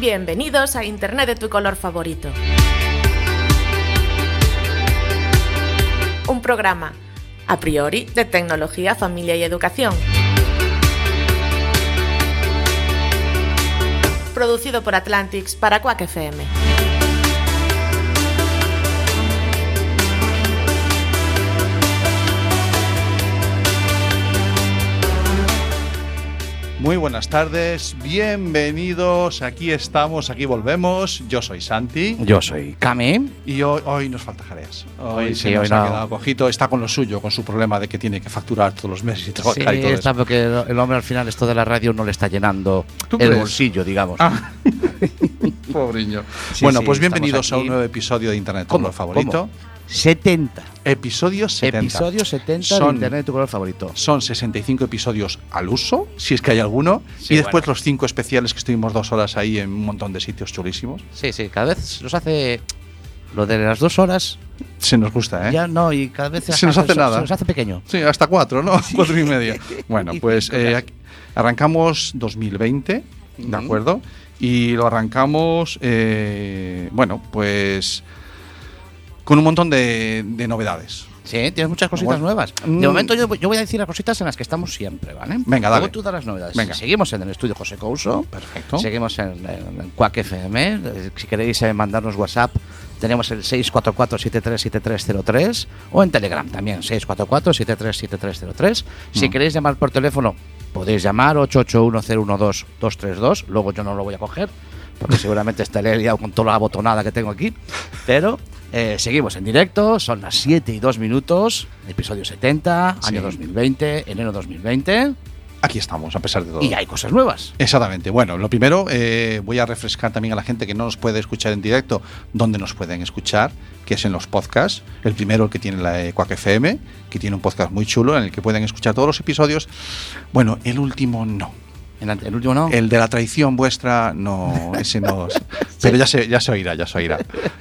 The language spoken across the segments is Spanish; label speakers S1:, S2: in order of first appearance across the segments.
S1: Bienvenidos a Internet de tu color favorito. Un programa, a priori, de tecnología, familia y educación. Producido por Atlantics para Quack FM.
S2: Muy buenas tardes, bienvenidos, aquí estamos, aquí volvemos. Yo soy Santi
S3: Yo soy Cami.
S2: y hoy, hoy nos falta Jareas. Hoy
S3: Hoy
S2: se
S3: sí,
S2: nos
S3: hoy
S2: ha
S3: no.
S2: quedado cojito, está con lo suyo, con su problema de que tiene que facturar todos los meses y
S3: Sí,
S2: trabajar y todo
S3: está
S2: eso.
S3: porque el hombre al final esto de la radio no le está llenando
S2: ¿Tú
S3: el
S2: crees?
S3: bolsillo, digamos.
S2: Ah. Pobriño.
S3: Sí,
S2: bueno,
S3: sí,
S2: pues bienvenidos a un nuevo episodio de Internet,
S3: ¿Cómo?
S2: favorito.
S3: ¿Cómo? 70.
S2: Episodio 70.
S3: Episodio 70 de
S2: Son-
S3: Internet de tu color favorito.
S2: Son 65 episodios al uso, si es que hay alguno,
S3: Sí,
S2: y después
S3: bueno.
S2: los cinco especiales que estuvimos dos horas ahí en un montón de sitios chulísimos.
S3: Sí, sí, cada vez nos hace lo de las dos horas.
S2: Se nos gusta, ¿eh?
S3: Ya no, y cada vez
S2: Se nos hace nada.
S3: Se nos hace pequeño.
S2: Sí, hasta cuatro, ¿no? Cuatro y media. Bueno, pues eh, arrancamos 2020, ¿de acuerdo? Y lo arrancamos, eh, bueno, pues con un montón de, de novedades.
S3: Sí, tienes muchas cositas
S2: Bueno.
S3: nuevas.
S2: Mm.
S3: De momento yo, yo voy a decir las cositas en las que estamos siempre, ¿vale?
S2: Venga,
S3: Luego
S2: dale.
S3: tú das las novedades.
S2: Venga.
S3: Seguimos en el estudio José Couso.
S2: Perfecto.
S3: Seguimos en, en, Quack FM. Si queréis eh, mandarnos WhatsApp, tenemos el 644-737303 o en Telegram también, 644-737303. Si
S2: Mm.
S3: queréis llamar por teléfono, podéis llamar 881-012-232. Luego yo no lo voy a coger porque seguramente estaré liado con toda la botonada que tengo aquí. Pero eh, seguimos en directo, son las 7 y 2 minutos, episodio 70,
S2: Sí.
S3: año 2020, enero 2020,
S2: Aquí estamos, a pesar de todo.
S3: y hay cosas nuevas.
S2: Exactamente. Bueno, lo primero, eh, voy a refrescar también a la gente que no nos puede escuchar en directo, donde nos pueden escuchar, que es en los podcasts. El primero, el que tiene la eh, Quack FM, que tiene un podcast muy chulo en el que pueden escuchar todos los episodios. Bueno, el último no.
S3: El último no.
S2: El de la traición vuestra, no, ese no. Pero ya se, ya se oirá, ya se oirá.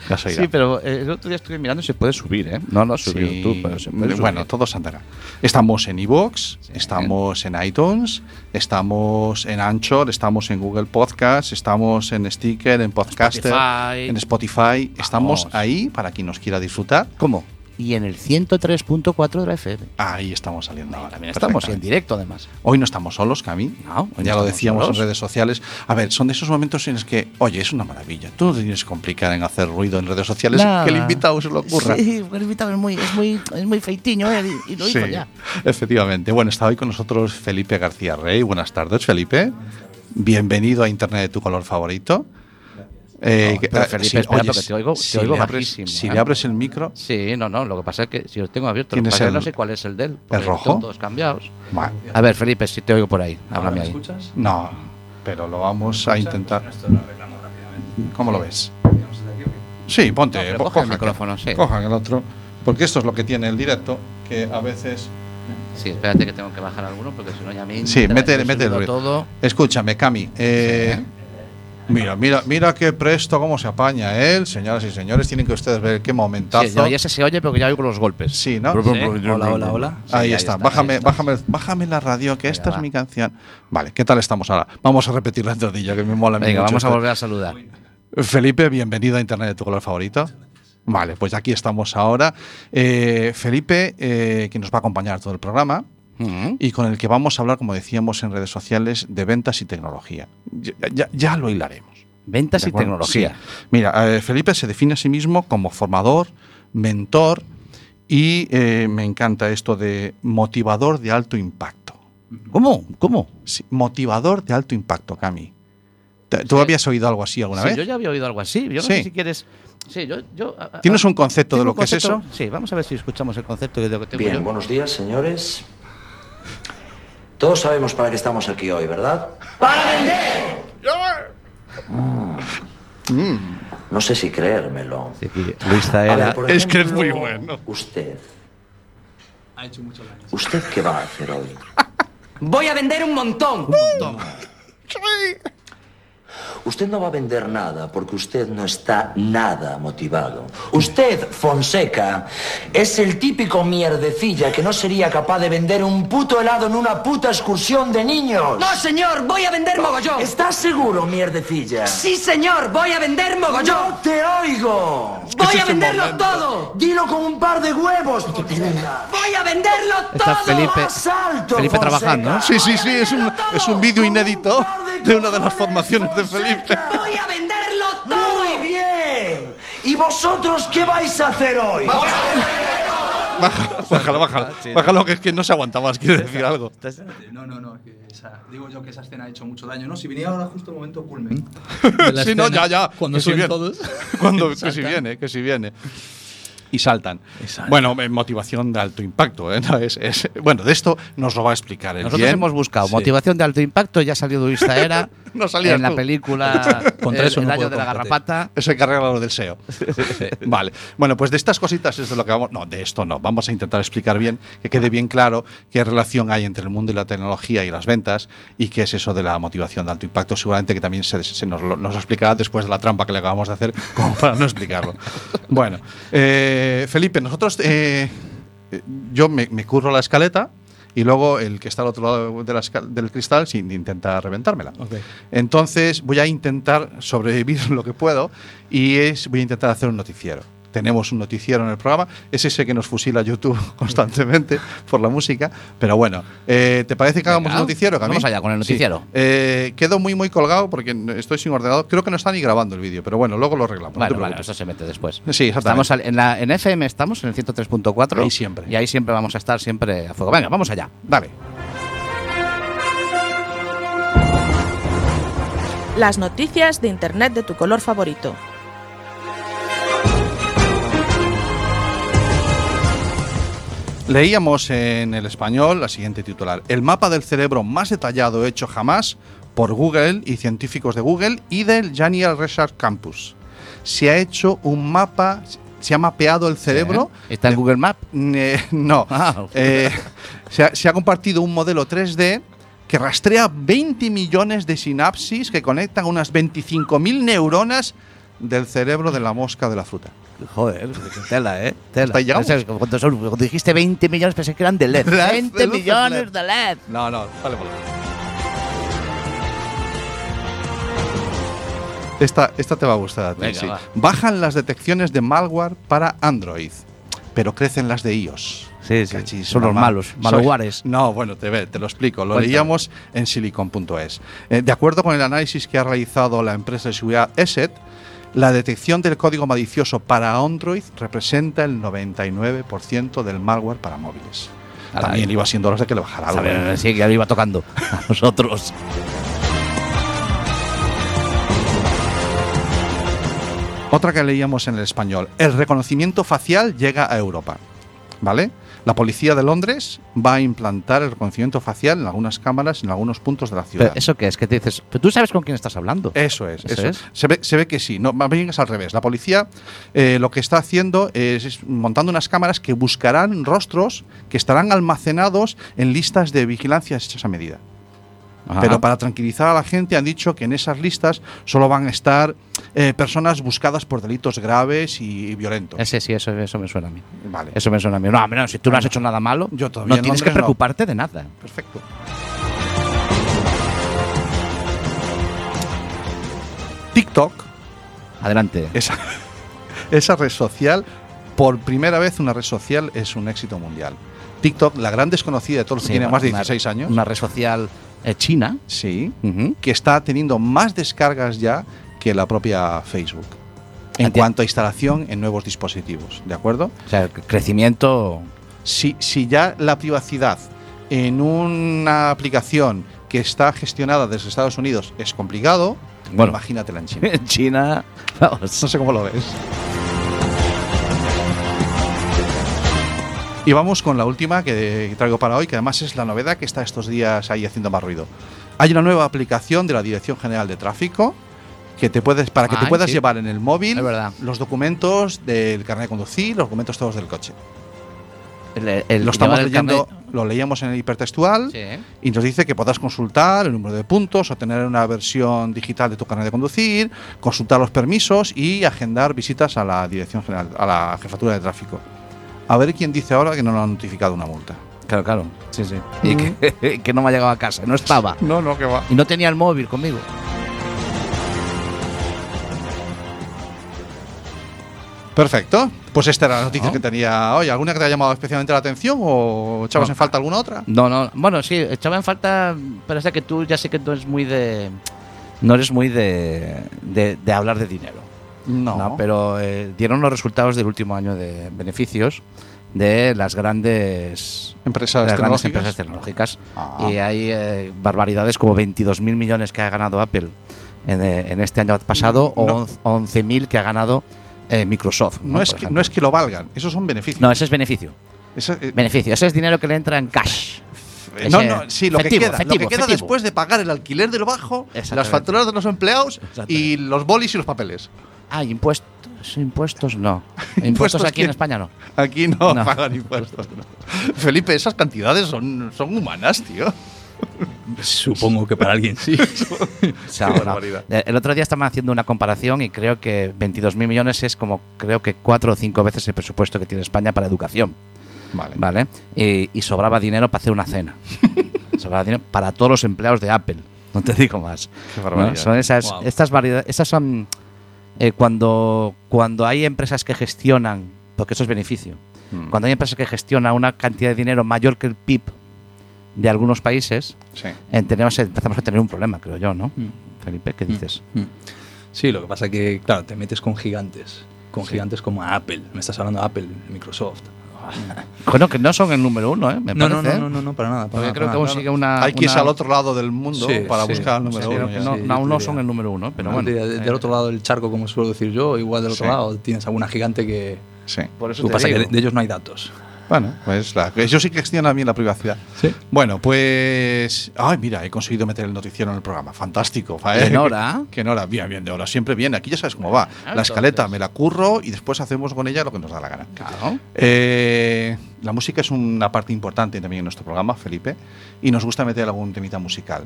S2: Ya se oirá.
S3: Sí, pero eh, el otro día estuve mirando y se puede subir, ¿eh? No, no ha subido
S2: Sí.
S3: tú, pero se puede
S2: bueno,
S3: subir.
S2: todo se andará. Estamos en iVoox,
S3: Sí.
S2: estamos en iTunes, estamos en Anchor, estamos en Google Podcast, estamos en Sticker, en Podcaster,
S3: Spotify.
S2: en Spotify. Estamos ahí para quien nos quiera disfrutar.
S3: ¿Cómo? Y en el 103.4 de la FM.
S2: Ahí estamos saliendo ahora.
S3: También estamos en directo, además.
S2: Hoy no estamos solos, Cami.
S3: No,
S2: ya lo decíamos
S3: solos.
S2: en redes sociales. A ver, son de esos momentos en los que, oye, es una maravilla. Tú no te tienes que complicar en hacer ruido en redes sociales.
S3: Nada.
S2: Que el invitado se lo ocurra.
S3: Sí, el invitado es muy, es muy, es muy feitiño ¿eh? y, lo hizo
S2: Sí,
S3: ya.
S2: efectivamente. Bueno, está hoy con nosotros Felipe García Rey. Buenas tardes, Felipe. Bienvenido a Internet de tu color favorito. Eh,
S3: No,
S2: que-
S3: pero
S2: ah,
S3: Felipe,
S2: sí,
S3: espera,
S2: oye,
S3: porque te oigo- te
S2: si
S3: oigo
S2: le abres,
S3: bajísimo,
S2: si
S3: ¿eh?
S2: le abres el micro,
S3: Sí, no, no, lo que pasa es que si lo tengo abierto, lo que
S2: ¿Tienes
S3: pasa es que
S2: el-
S3: no sé cuál es el de él. porque
S2: rojo?
S3: Todos cambiados.
S2: bueno,
S3: A ver, Felipe, si te oigo por ahí, háblame ahí.
S2: no, pero lo vamos a intentar. ¿Cómo lo ves? Sí, ponte.
S3: No, coge el micrófono, sí.
S2: Cojan el otro. Porque esto es lo que tiene el directo, que a veces.
S3: Sí, espérate que tengo que bajar alguno porque si no ya me
S2: Sí, mete, mete el
S3: todo.
S2: Escúchame, Cami. eh,
S3: Sí.
S2: Mira, mira, mira qué presto, cómo se apaña él. Señoras y señores, tienen que ustedes ver qué momentazo.
S3: Sí, no, ya se, se oye porque ya oigo los golpes.
S2: Sí, ¿no?
S4: Hola, hola, hola.
S3: Sí,
S2: ahí,
S3: ahí
S2: está.
S3: está,
S2: Bájame,
S3: ahí está.
S2: bájame, bájame la radio, que
S3: Venga,
S2: esta
S3: va.
S2: es mi canción. Vale, ¿qué tal estamos ahora? Vamos a repetir la entradilla, que me mola
S3: Venga,
S2: mucho
S3: vamos a volver a saludar.
S2: Felipe, bienvenido a Internet de tu color favorito. Vale, pues aquí estamos ahora. Eh, Felipe, eh, que nos va a acompañar todo el programa Y con el que vamos a hablar, como decíamos en redes sociales, de ventas y tecnología. Ya, ya- ya lo hilaremos.
S3: Ventas
S2: ¿De
S3: y tecnología.
S2: Sí. Mira, eh, Felipe se define a sí mismo como formador, mentor y eh, me encanta esto de motivador de alto impacto.
S3: ¿Cómo? ¿Cómo?
S2: Sí, motivador de alto impacto, Cami. ¿Te- ¿Tú
S3: Sí.
S2: habías oído algo así alguna
S3: Sí,
S2: vez?
S3: yo ya había oído algo así. Yo no
S2: Sí.
S3: sé si quieres. Sí, yo. yo a- a-
S2: ¿Tienes un concepto de
S3: ¿Tengo
S2: lo que es eso?
S3: Sí, vamos a ver si escuchamos el concepto de lo que tengo
S4: Bien,
S3: yo.
S4: buenos días, señores. Todos sabemos para qué estamos aquí hoy, ¿verdad? ¡Para vender! No sé si creérmelo.
S3: Sí, Luis
S4: ver,
S3: Zaera.
S4: por
S2: Es que es muy bueno.
S4: Usted.
S5: Ha hecho mucho daño.
S4: ¿Usted qué va a hacer hoy?
S6: Voy a vender un montón.
S4: Usted no va a vender nada porque usted no está nada motivado. Usted, Fonseca, es el típico mierdecilla que no sería capaz de vender un puto helado en una puta excursión de niños.
S6: No, señor, voy a vender mogollón.
S4: ¿Estás seguro, mierdecilla?
S6: Sí, señor, voy a vender mogollón.
S4: ¡No te oigo!
S6: Voy a venderlo
S2: momento.
S6: todo.
S4: Dilo con un par de huevos.
S6: Voy a venderlo
S3: Está
S6: todo.
S3: Felipe,
S4: Más alto,
S3: Felipe
S4: Fonseca.
S3: trabajando. ¿no?
S2: Sí, sí, sí, es un, es un vídeo inédito de una de las formaciones de Felipe.
S6: Voy a venderlo todo.
S4: Muy bien. ¿Y vosotros qué vais a hacer hoy?
S2: Baja- Bájalo, bájalo. Bájalo, que es que no se aguanta más, quiere decir algo.
S5: No, no, no. Que esa- digo yo que esa escena ha hecho mucho daño. No, si viniera ahora justo el momento culmen.
S2: Sí, no, ya, ya.
S5: Cuando
S2: que si
S5: suben
S2: viene.
S5: todos.
S2: Cuando, que si viene, que si viene. Y saltan.
S5: Y saltan.
S2: Bueno, motivación de alto impacto. ¿eh? No, es- es- bueno, de esto nos lo va a explicar el
S3: Nosotros
S2: bien.
S3: hemos buscado
S5: Sí.
S3: motivación de alto impacto, ya salió Luis Zaera
S2: No salías
S3: en la
S2: tú.
S3: película
S5: Contra
S3: El,
S5: eso no
S3: el año
S5: puedo
S3: de la garrapata.
S2: Eso hay que arreglarlo del SEO. vale. Bueno, pues de estas cositas es de lo que vamos. No, de esto no. Vamos a intentar explicar bien, que quede bien claro qué relación hay entre el mundo y la tecnología y las ventas y qué es eso de la motivación de alto impacto. Seguramente que también se, se nos, lo- nos lo explicará después de la trampa que le acabamos de hacer, como para no explicarlo. Bueno, eh, Felipe, nosotros. eh, yo me, me curro la escaleta. Y luego el que está al otro lado de la del cristal sin intenta reventármela. Entonces voy a intentar sobrevivir lo que puedo y es, voy a intentar hacer un noticiero. Tenemos un noticiero en el programa, es ese que nos fusila YouTube constantemente por la música, pero bueno, eh, ¿te parece que hagamos un noticiero? Camil?
S3: vamos allá con el
S2: Sí.
S3: noticiero.
S2: Eh, quedo muy muy colgado porque estoy sin ordenador, creo que no está ni grabando el vídeo, pero bueno, luego lo arreglamos. no
S3: Bueno, vale,
S2: preocupes.
S3: eso se mete después.
S2: Sí, exactamente.
S3: Estamos al- en, la, en FM estamos, en el 103.4.
S2: Ahí siempre.
S3: Y ahí siempre vamos a estar siempre a fuego. Venga, vamos allá.
S2: Dale.
S1: Las noticias de Internet de tu color favorito.
S2: Leíamos en el español la siguiente titular: El mapa del cerebro más detallado hecho jamás por Google y científicos de Google y del Daniel Research Campus. Se ha hecho un mapa, se ha mapeado el cerebro.
S3: ¿Está en Google Maps?
S2: Eh, no.
S3: Ah.
S2: Eh, se, ha, se ha compartido un modelo 3D que rastrea 20 millones de sinapsis que conectan unas 25.000 neuronas del cerebro de la mosca de la fruta.
S3: Joder, tela, ¿eh? Tela. Cuando, son- cuando dijiste 20 millones pensé que eran de LED.
S2: LED,
S3: 20
S2: de luces
S3: millones
S2: LED.
S3: de LED.
S2: No, no, vale, vale. Esta, esta te va a gustar a ti.
S3: Venga,
S2: sí.
S3: va.
S2: Bajan las detecciones de malware para Android, pero crecen las de iOS.
S3: Sí, sí.
S2: Cachis,
S3: Son los malos, malwares.
S2: No, bueno, te, ve, te lo explico. Lo
S3: Cuéntame.
S2: leíamos en silicon.es. Eh, de acuerdo con el análisis que ha realizado la empresa de seguridad ESET, la detección del código malicioso para Android representa el 99% del malware para móviles. También
S3: ahí.
S2: iba siendo hora de que le bajara algo. ¿eh?
S3: sí, que ya lo iba tocando a nosotros.
S2: Otra que leíamos en el español. El reconocimiento facial llega a Europa. ¿Vale? La policía de Londres va a implantar el reconocimiento facial en algunas cámaras en algunos puntos de la ciudad.
S3: Pero ¿Eso qué es? Que te dices, pero tú sabes con quién estás hablando.
S2: Eso es,
S3: ¿Eso
S2: eso,
S3: es?
S2: Se, ve, se ve que sí, no, más bien es al revés. La policía eh, lo que está haciendo es, es montando unas cámaras que buscarán rostros que estarán almacenados en listas de vigilancia hechas a medida.
S3: Ajá.
S2: Pero para tranquilizar a la gente han dicho que en esas listas solo van a estar eh, personas buscadas por delitos graves y, violentos.
S3: Ese sí, eso, eso me suena a mí.
S2: Vale.
S3: Eso me suena a mí. No, no, si tú no has hecho nada malo,
S2: Yo
S3: no
S2: en
S3: tienes que
S2: no.
S3: preocuparte de nada.
S2: Perfecto. TikTok,
S3: Adelante.
S2: esa, esa red social, por primera vez una red social es un éxito mundial. TikTok, la gran desconocida de todos los
S3: Sí,
S2: que tienen más de
S3: una-
S2: 16 años,
S3: Una red social eh, china.
S2: sí, que está teniendo más descargas ya que la propia Facebook. En cuanto a instalación en nuevos dispositivos, ¿de acuerdo?
S3: O sea, el crecimiento.
S2: Si, si ya la privacidad en una aplicación que está gestionada desde Estados Unidos es complicado,
S3: Bueno.
S2: imagínatela en China.
S3: En China. Vamos.
S2: No sé cómo lo ves. Y vamos con la última que traigo para hoy, que además es la novedad que está estos días ahí haciendo más ruido. Hay una nueva aplicación de la Dirección General de Tráfico que te puedes para que te puedas
S3: sí.
S2: llevar en el móvil
S3: Es verdad.
S2: los documentos del carnet de conducir, los documentos todos del coche.
S3: El- el-
S2: lo estamos leyendo,
S3: carnet-
S2: lo leíamos en el hipertextual
S3: Sí.
S2: y nos dice que podrás consultar el número de puntos, obtener una versión digital de tu carnet de conducir, consultar los permisos y agendar visitas a la dirección general, a la jefatura de tráfico. A ver quién dice ahora que no nos han notificado una multa.
S3: Claro, claro. Sí, sí. Y que, que no me ha llegado a casa, no estaba.
S2: No, no, que va.
S3: Y no tenía el móvil conmigo.
S2: Perfecto. Pues esta era la noticia
S3: ¿No?
S2: que tenía hoy. ¿Alguna que te haya llamado especialmente la atención o echabas en falta alguna otra?
S3: No, no. Bueno, sí, echaba en falta. Pero es que tú ya sé que no eres muy de. No eres muy de, de, de hablar de dinero.
S2: No.
S3: pero eh, dieron los resultados del último año de beneficios de las grandes
S2: Empresas
S3: las grandes
S2: tecnológicas.
S3: empresas tecnológicas.
S2: Ah.
S3: Y hay eh, barbaridades como 22.000 millones que ha ganado Apple en, eh, en este año pasado
S2: No.
S3: o 11.000 que ha ganado eh, Microsoft.
S2: No, es que,
S3: ejemplo.
S2: no es que lo valgan, esos son beneficios.
S3: No, ese es beneficio.
S2: Eso, eh,
S3: Beneficio. Ese es dinero que le entra en cash.
S2: No, no, sí, lo
S3: efectivo,
S2: que queda, lo que queda
S3: efectivo.
S2: después de pagar el alquiler del bajo, las facturas de los empleados y los bolis y los papeles.
S3: Ah, impuestos. Impuestos no. Impuestos aquí en? España no.
S2: Aquí no,
S3: No.
S2: pagan impuestos. no. Felipe, esas cantidades son, son humanas, tío.
S5: Supongo que para alguien sí.
S3: O sea. Eh, El otro día estaban haciendo una comparación y creo que 22.000 millones es como, creo que cuatro o cinco veces el presupuesto que tiene España para educación.
S2: Vale.
S3: ¿Vale? Y, y sobraba dinero para hacer una cena. sobraba dinero para todos los empleados de Apple. No te digo más.
S2: Qué.
S3: Son esas,
S5: Wow.
S3: estas variedades. Esas son eh, cuando, cuando hay empresas que gestionan, porque eso es beneficio,
S2: Mm.
S3: cuando hay empresas que gestionan una cantidad de dinero mayor que el PIB de algunos países,
S2: Sí.
S3: eh, tenemos, empezamos a tener un problema, creo yo, ¿no?
S5: Mm.
S3: Felipe, ¿qué dices?
S5: Mm. Sí, lo que pasa que, claro, te metes con gigantes. Con
S3: Sí.
S5: gigantes como Apple. Me estás hablando de Apple, Microsoft.
S3: Bueno, que no son el número uno, ¿eh? Me
S5: No, no,
S3: parece.
S5: no, no, no, no, para nada. para
S3: Porque
S5: nada,
S3: creo
S5: para
S3: que
S5: nada.
S3: consigue una.
S2: Hay que irse
S3: una-
S2: al otro lado del mundo
S5: Sí,
S2: para
S5: sí.
S2: buscar el número uno.
S3: que no,
S5: sí,
S3: no, aún no
S5: diría.
S3: son el número uno, pero
S5: No,
S3: bueno.
S5: de- del
S3: eh,
S5: otro lado del charco, como suelo decir yo, igual del otro
S2: Sí.
S5: lado tienes alguna gigante que.
S2: Sí.
S3: Por eso
S5: Lo que
S3: te
S5: pasa es que
S3: digo.
S5: de, de ellos no hay datos.
S2: Bueno, pues la, ellos sí que gestionan bien la privacidad.
S5: Sí.
S2: Bueno, pues. Ay, mira, he conseguido meter el noticiero en el programa. Fantástico. ¿eh?
S3: En hora.
S2: Que en hora, bien, bien, de hora. Siempre bien. Aquí ya sabes cómo va.
S3: Ah,
S2: la escaleta me la curro y después hacemos con ella lo que nos da la gana.
S3: Claro.
S2: Eh, la música es una parte importante también en nuestro programa, Felipe, y nos gusta meter algún temita musical.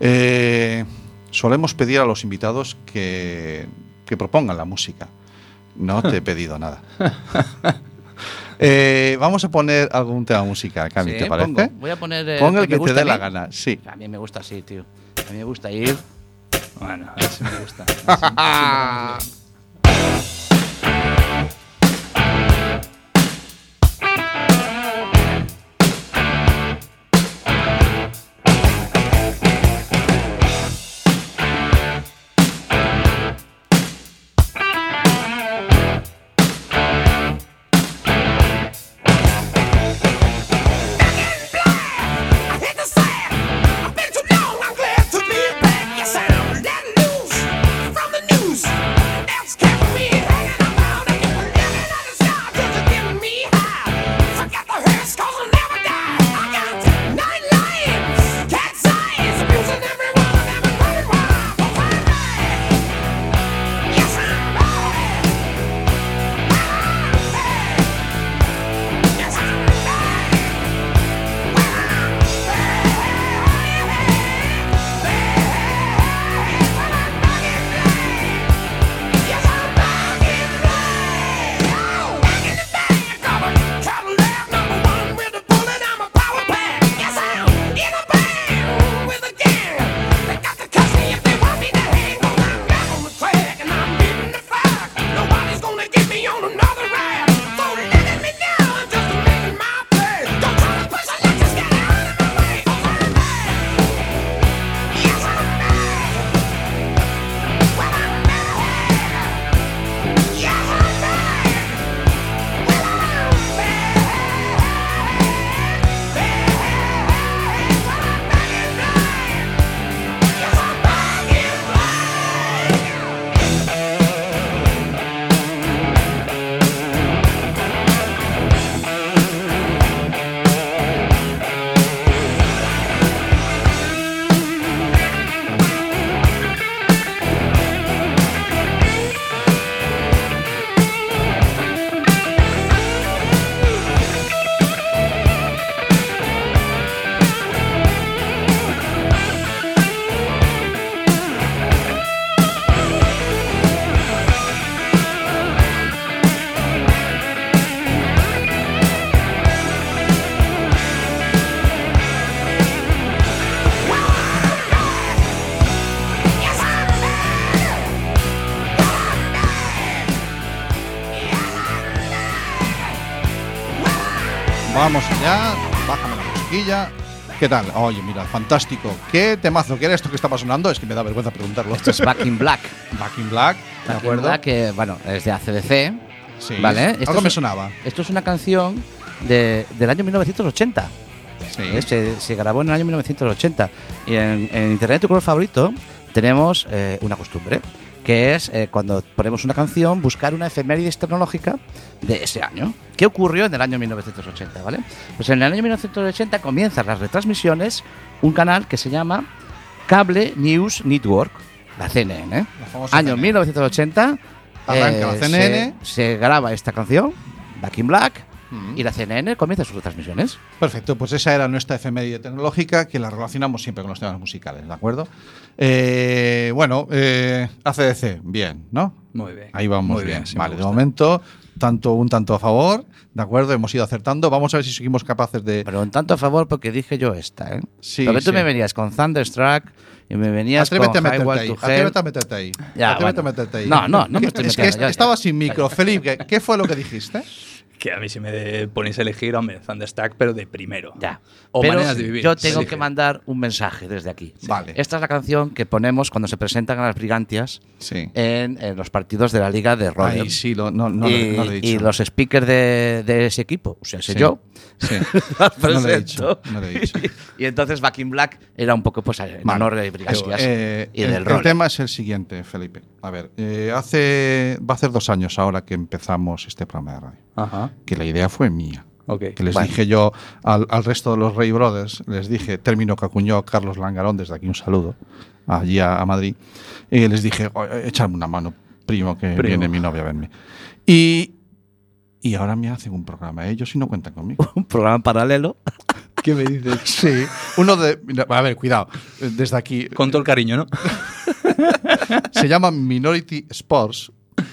S2: Eh, solemos pedir a los invitados que, que propongan la música. No te he pedido nada. Eh, vamos a poner algún tema musical, Cami,
S3: Sí,
S2: ¿te parece?
S3: pongo. Voy a poner. eh,
S2: el
S3: me
S2: que te
S3: gusta
S2: dé la gana, sí.
S3: A mí me gusta así, tío. A mí me gusta ir.
S5: Bueno, a ver si me gusta. A ver si-
S7: I
S2: ¿Qué tal? Oye, mira, fantástico. ¿Qué temazo? ¿Qué era esto que estaba sonando? Es que me da vergüenza preguntarlo.
S3: Esto es Back in Black.
S2: Back in Black, ¿de
S3: Back in? Black, que, bueno, es de ACDC.
S2: Sí.
S3: ¿Vale? Esto
S2: Algo
S3: es-
S2: me sonaba.
S3: Esto es una canción de- del año 1980.
S2: Sí.
S3: ¿eh? Se, se grabó en el año 1980. Y en, en Internet, tu color favorito, tenemos eh, una costumbre, que es eh, cuando ponemos una canción, buscar una efemérides tecnológica de ese año. ¿Qué ocurrió en el año 1980? ¿vale? Pues en el año 1980 comienzan las retransmisiones un canal que se llama Cable News Network, la CNN.
S2: La famosa
S3: Año
S2: CNN.
S3: 1980.
S2: Arranca la
S3: eh,
S2: CNN.
S3: Se, se graba esta canción, Back in Black. Y la CNN comienza sus retransmisiones.
S2: Perfecto, pues esa era nuestra efeméride tecnológica que la relacionamos siempre con los temas musicales, ¿de acuerdo? Eh, bueno, eh, ACDC, bien, ¿no?
S5: Muy bien.
S2: Ahí vamos
S5: Muy
S2: bien.
S5: bien, sí
S2: vale, de momento, tanto un tanto a favor, ¿de acuerdo? Hemos ido acertando. Vamos a ver si seguimos capaces de.
S3: Pero un tanto a favor porque dije yo esta, ¿eh?
S2: Sí,
S3: Porque tú
S2: sí.
S3: me venías con Thunderstruck y me venías
S2: Atrévete a
S3: con
S2: meterte
S3: Highway
S2: ahí. Atrévete a meterte ahí.
S3: Ya,
S2: Atrévete
S3: bueno.
S2: a meterte ahí.
S3: No, no, no me
S2: ¿Qué-
S3: estoy
S2: Es que
S3: metiendo, ya,
S2: estaba
S3: ya.
S2: sin micro. Felipe, ¿qué fue lo que dijiste?
S5: Que a mí si me de- ponéis a elegir, hombre, Thunderstruck, pero de primero.
S3: Ya.
S5: O
S3: Pero
S5: maneras de vivir.
S3: Yo tengo
S5: Sí.
S3: que mandar un mensaje desde aquí.
S2: Vale.
S3: Esta es la canción que ponemos cuando se presentan a las brigantias
S2: Sí.
S3: en, en los partidos de la Liga de.
S2: Ahí sí, lo- no, no,
S3: y,
S2: lo- no lo he dicho.
S3: y los speakers de, de ese equipo, o sea, sé
S2: Sí.
S3: yo,
S2: Sí.
S3: las
S2: No lo he
S3: presento.
S2: dicho. No lo he dicho.
S3: y entonces Back in Black era un poco pues en
S2: Vale.
S3: honor de brigantias
S2: Eh,
S3: y
S2: el,
S3: del
S2: el
S3: roller.
S2: tema es el siguiente, Felipe. A ver, eh, hace va a hacer dos años ahora que empezamos este programa de radio.
S5: Ajá.
S2: Que la idea fue mía. Que les dije yo al, al resto de los Rey Brothers, les dije, término que acuñó Carlos Langarón, desde aquí un saludo, allí a, a Madrid, y les dije, "Oye, echadme una mano, primo, que
S5: Primo.
S2: viene mi novia a verme. Y, y ahora me hacen un programa ellos y no cuentan conmigo.
S3: un programa paralelo.
S5: ¿Qué me dices?
S2: sí, uno de... A ver, cuidado, desde aquí...
S5: Con todo el cariño, ¿no?
S2: se llama Minority Sports.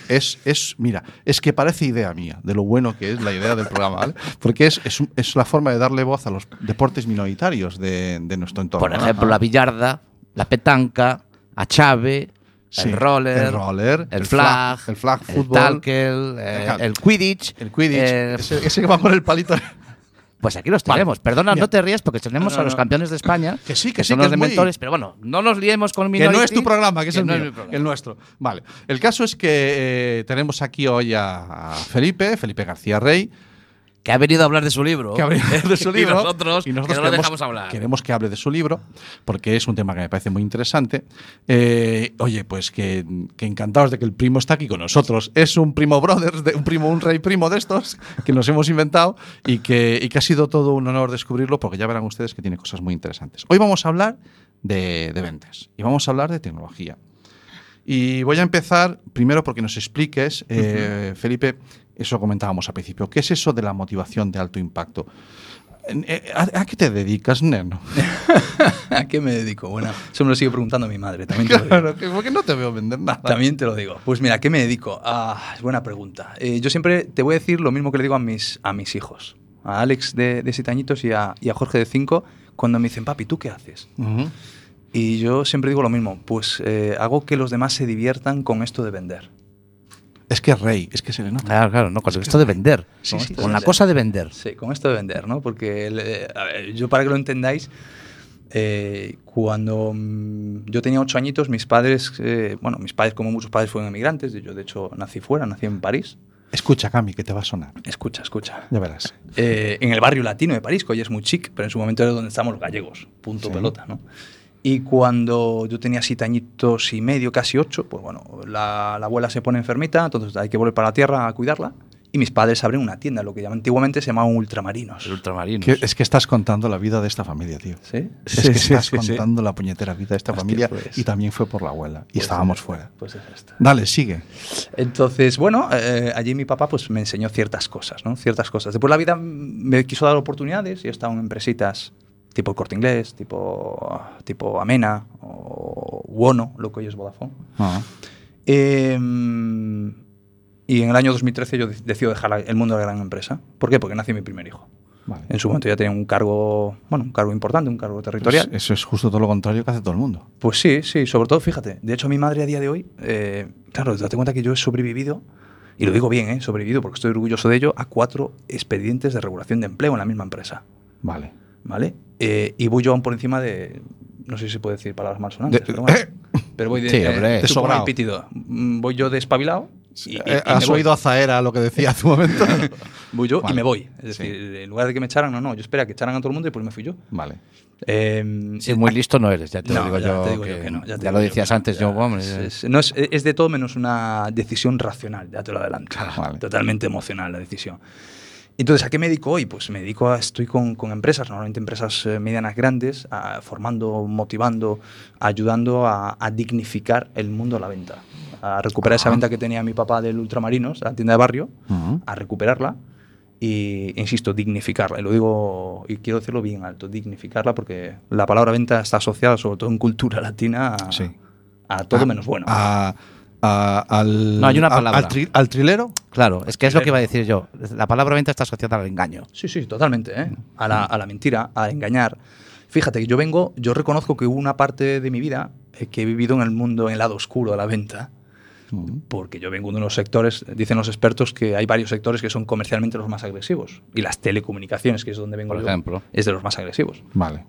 S2: Es, es, mira, es que parece idea mía, de lo bueno que es la idea del programa, ¿vale? Porque es, es, es la forma de darle voz a los deportes minoritarios de, de nuestro entorno.
S3: Por
S2: ¿no?
S3: ejemplo, la billarda, la petanca, a chave,
S2: Sí,
S3: el roller,
S2: el roller,
S3: el
S2: el
S3: flag,
S2: flag, el flag
S3: el
S2: fútbol,
S3: tackle, eh,
S2: el-
S3: el quidditch.
S2: el Quidditch, ese, ese que va con el palito.
S3: Pues aquí los
S2: Vale.
S3: tenemos. Perdona, no te rías porque tenemos
S5: No, no,
S3: a los campeones de España.
S2: Que sí, que sí,
S3: son
S2: que
S3: los
S2: es
S3: de
S2: muy-
S3: mentores, pero bueno, no nos liemos con
S2: Que no es tu programa, que es el
S3: no
S2: mío, el nuestro. Vale. El caso es que eh, tenemos aquí hoy a Felipe, Felipe García Rey,
S3: Que ha venido a hablar de su libro.
S2: que hable de su libro.
S3: y nosotros, que no lo
S2: queremos,
S3: dejamos hablar.
S2: Queremos que hable de su libro, porque es un tema que me parece muy interesante. Eh, oye, pues que, que encantados de que el primo está aquí con nosotros. Es un primo brothers, de, un primo, un rey primo de estos que nos hemos inventado y que, y que ha sido todo un honor descubrirlo, porque ya verán ustedes que tiene cosas muy interesantes. Hoy vamos a hablar de, de ventas y vamos a hablar de tecnología. Y voy a empezar primero porque nos expliques, eh, Felipe, eso comentábamos al principio, ¿qué es eso de la motivación de alto impacto? Eh, ¿A, a qué te dedicas, neno?
S5: ¿A qué me dedico? Bueno, eso me lo sigue preguntando mi madre. También te lo digo.
S2: Claro, que- porque no te veo vender nada.
S5: También te lo digo. Pues mira, ¿a qué me dedico? Ah, es buena pregunta. Eh, yo siempre te voy a decir lo mismo que le digo a mis, a mis hijos. A Alex de, de 7 añitos y a, y a Jorge de 5, cuando me dicen, papi, ¿tú qué haces?
S2: Ujú.
S5: Y yo siempre digo lo mismo, pues eh, hago que los demás se diviertan con esto de vender.
S2: Es que es rey, es que se le nota.
S3: Claro, claro, no, con esto de vender.
S5: Sí, sí,
S3: con
S5: sí,
S3: la cosa de vender.
S5: Sí, con esto de vender, ¿no? Porque ver, yo para que lo entendáis, eh, cuando mm, yo tenía ocho añitos, mis padres, eh, bueno, mis padres como muchos padres fueron emigrantes, yo de hecho nací fuera, nací en París.
S2: Escucha, Cami, que te va a sonar.
S5: Escucha, escucha.
S2: Ya verás.
S5: Eh, en el barrio latino de París, que hoy es muy chic, pero en su momento era donde estábamos los gallegos, punto pelota, ¿no? Y cuando yo tenía siete añitos y medio, casi ocho, pues bueno, la, la abuela se pone enfermita, entonces hay que volver para la tierra a cuidarla. Y mis padres abren una tienda, lo que antiguamente se llamaban ultramarinos.
S3: El ultramarino.
S2: Que- es que estás contando la vida de esta familia, tío.
S5: ¿Sí?
S2: Es que estás contando la puñetera vida de esta
S5: Hostia,
S2: familia
S5: pues.
S2: y también fue por la abuela. Y
S5: Pues
S2: estábamos
S5: es-
S2: fuera.
S5: Pues es esta.
S2: Dale, sigue.
S5: Entonces, bueno, eh, allí mi papá pues me enseñó ciertas cosas, ¿no? Ciertas cosas. Después la vida me quiso dar oportunidades y he estado en empresitas tipo el Corte Inglés, tipo, tipo Amena o Wono, lo que hoy es Vodafone.
S2: Ah.
S5: Eh, y en el año 2013 yo de- decido dejar el mundo de la gran empresa. ¿Por qué? Porque nació mi primer hijo.
S2: Vale.
S5: En su momento ya tenía un cargo, bueno, un cargo importante, un cargo territorial.
S2: Pues eso es justo todo lo contrario que hace todo el mundo.
S5: Pues sí, sí, sobre todo, fíjate. De hecho, mi madre a día de hoy, eh, claro, date cuenta que yo he sobrevivido y lo digo bien, ¿eh? he sobrevivido porque estoy orgulloso de ello, a cuatro expedientes de regulación de empleo en la misma empresa.
S2: Vale.
S5: ¿Vale? Eh, y voy yo aún por encima de. No sé si se puede decir palabras malsonantes,
S2: De-
S5: pero bueno. Pero voy de.
S3: Sí, hombre.
S5: tú
S2: De
S5: el pitido. Mm, Voy yo despabilado. y- y- y
S2: Eh, ¿Has oído a Zaera lo que decía hace un momento?
S5: Voy yo
S2: Vale.
S5: y me voy. Es
S2: Sí.
S5: decir, en lugar de que me echaran, no, no. Yo esperaba que echaran a todo el mundo y pues me fui yo.
S2: vale.
S5: Eh,
S3: Sí, muy listo no eres, ya te
S5: no,
S3: lo digo
S5: ya
S3: yo.
S5: te digo
S3: que
S5: yo que no, ya
S3: ya
S5: te
S3: lo
S5: digo yo
S3: decías
S5: no,
S3: antes,
S5: ya
S3: yo, hombre,
S5: es,
S3: eh,
S5: es- no es, es de todo menos una decisión racional, ya te lo adelanto.
S2: Vale.
S5: Totalmente emocional la decisión. Entonces, ¿a qué me dedico hoy? Pues me dedico a, estoy con, con empresas, normalmente empresas eh, medianas grandes, a- formando, motivando, ayudando a, a dignificar el mundo de la venta. A recuperar esa venta que tenía mi papá del Ultramarinos, la tienda de barrio,
S2: Ujú.
S5: a recuperarla y, insisto, dignificarla. Y lo digo, y quiero decirlo bien alto, dignificarla porque la palabra venta está asociada, sobre todo en cultura latina, a,
S2: Sí.
S5: a todo
S2: Ah,
S5: menos bueno.
S2: a- a- al,
S3: No, hay una
S2: al-
S3: palabra.
S2: Al, tri- al trilero.
S3: Claro, es que es lo que iba a decir yo. La palabra venta está asociada al engaño.
S5: Sí, sí, totalmente. ¿eh? A, la, a la mentira, a engañar. Fíjate que yo vengo, yo reconozco que hubo una parte de mi vida eh, que he vivido en el mundo, en el lado oscuro de la venta, porque yo vengo de unos sectores, dicen los expertos que hay varios sectores que son comercialmente los más agresivos. Y las telecomunicaciones, que es donde vengo
S3: Por
S5: yo,
S3: ejemplo.
S5: es de los más agresivos.
S2: Vale.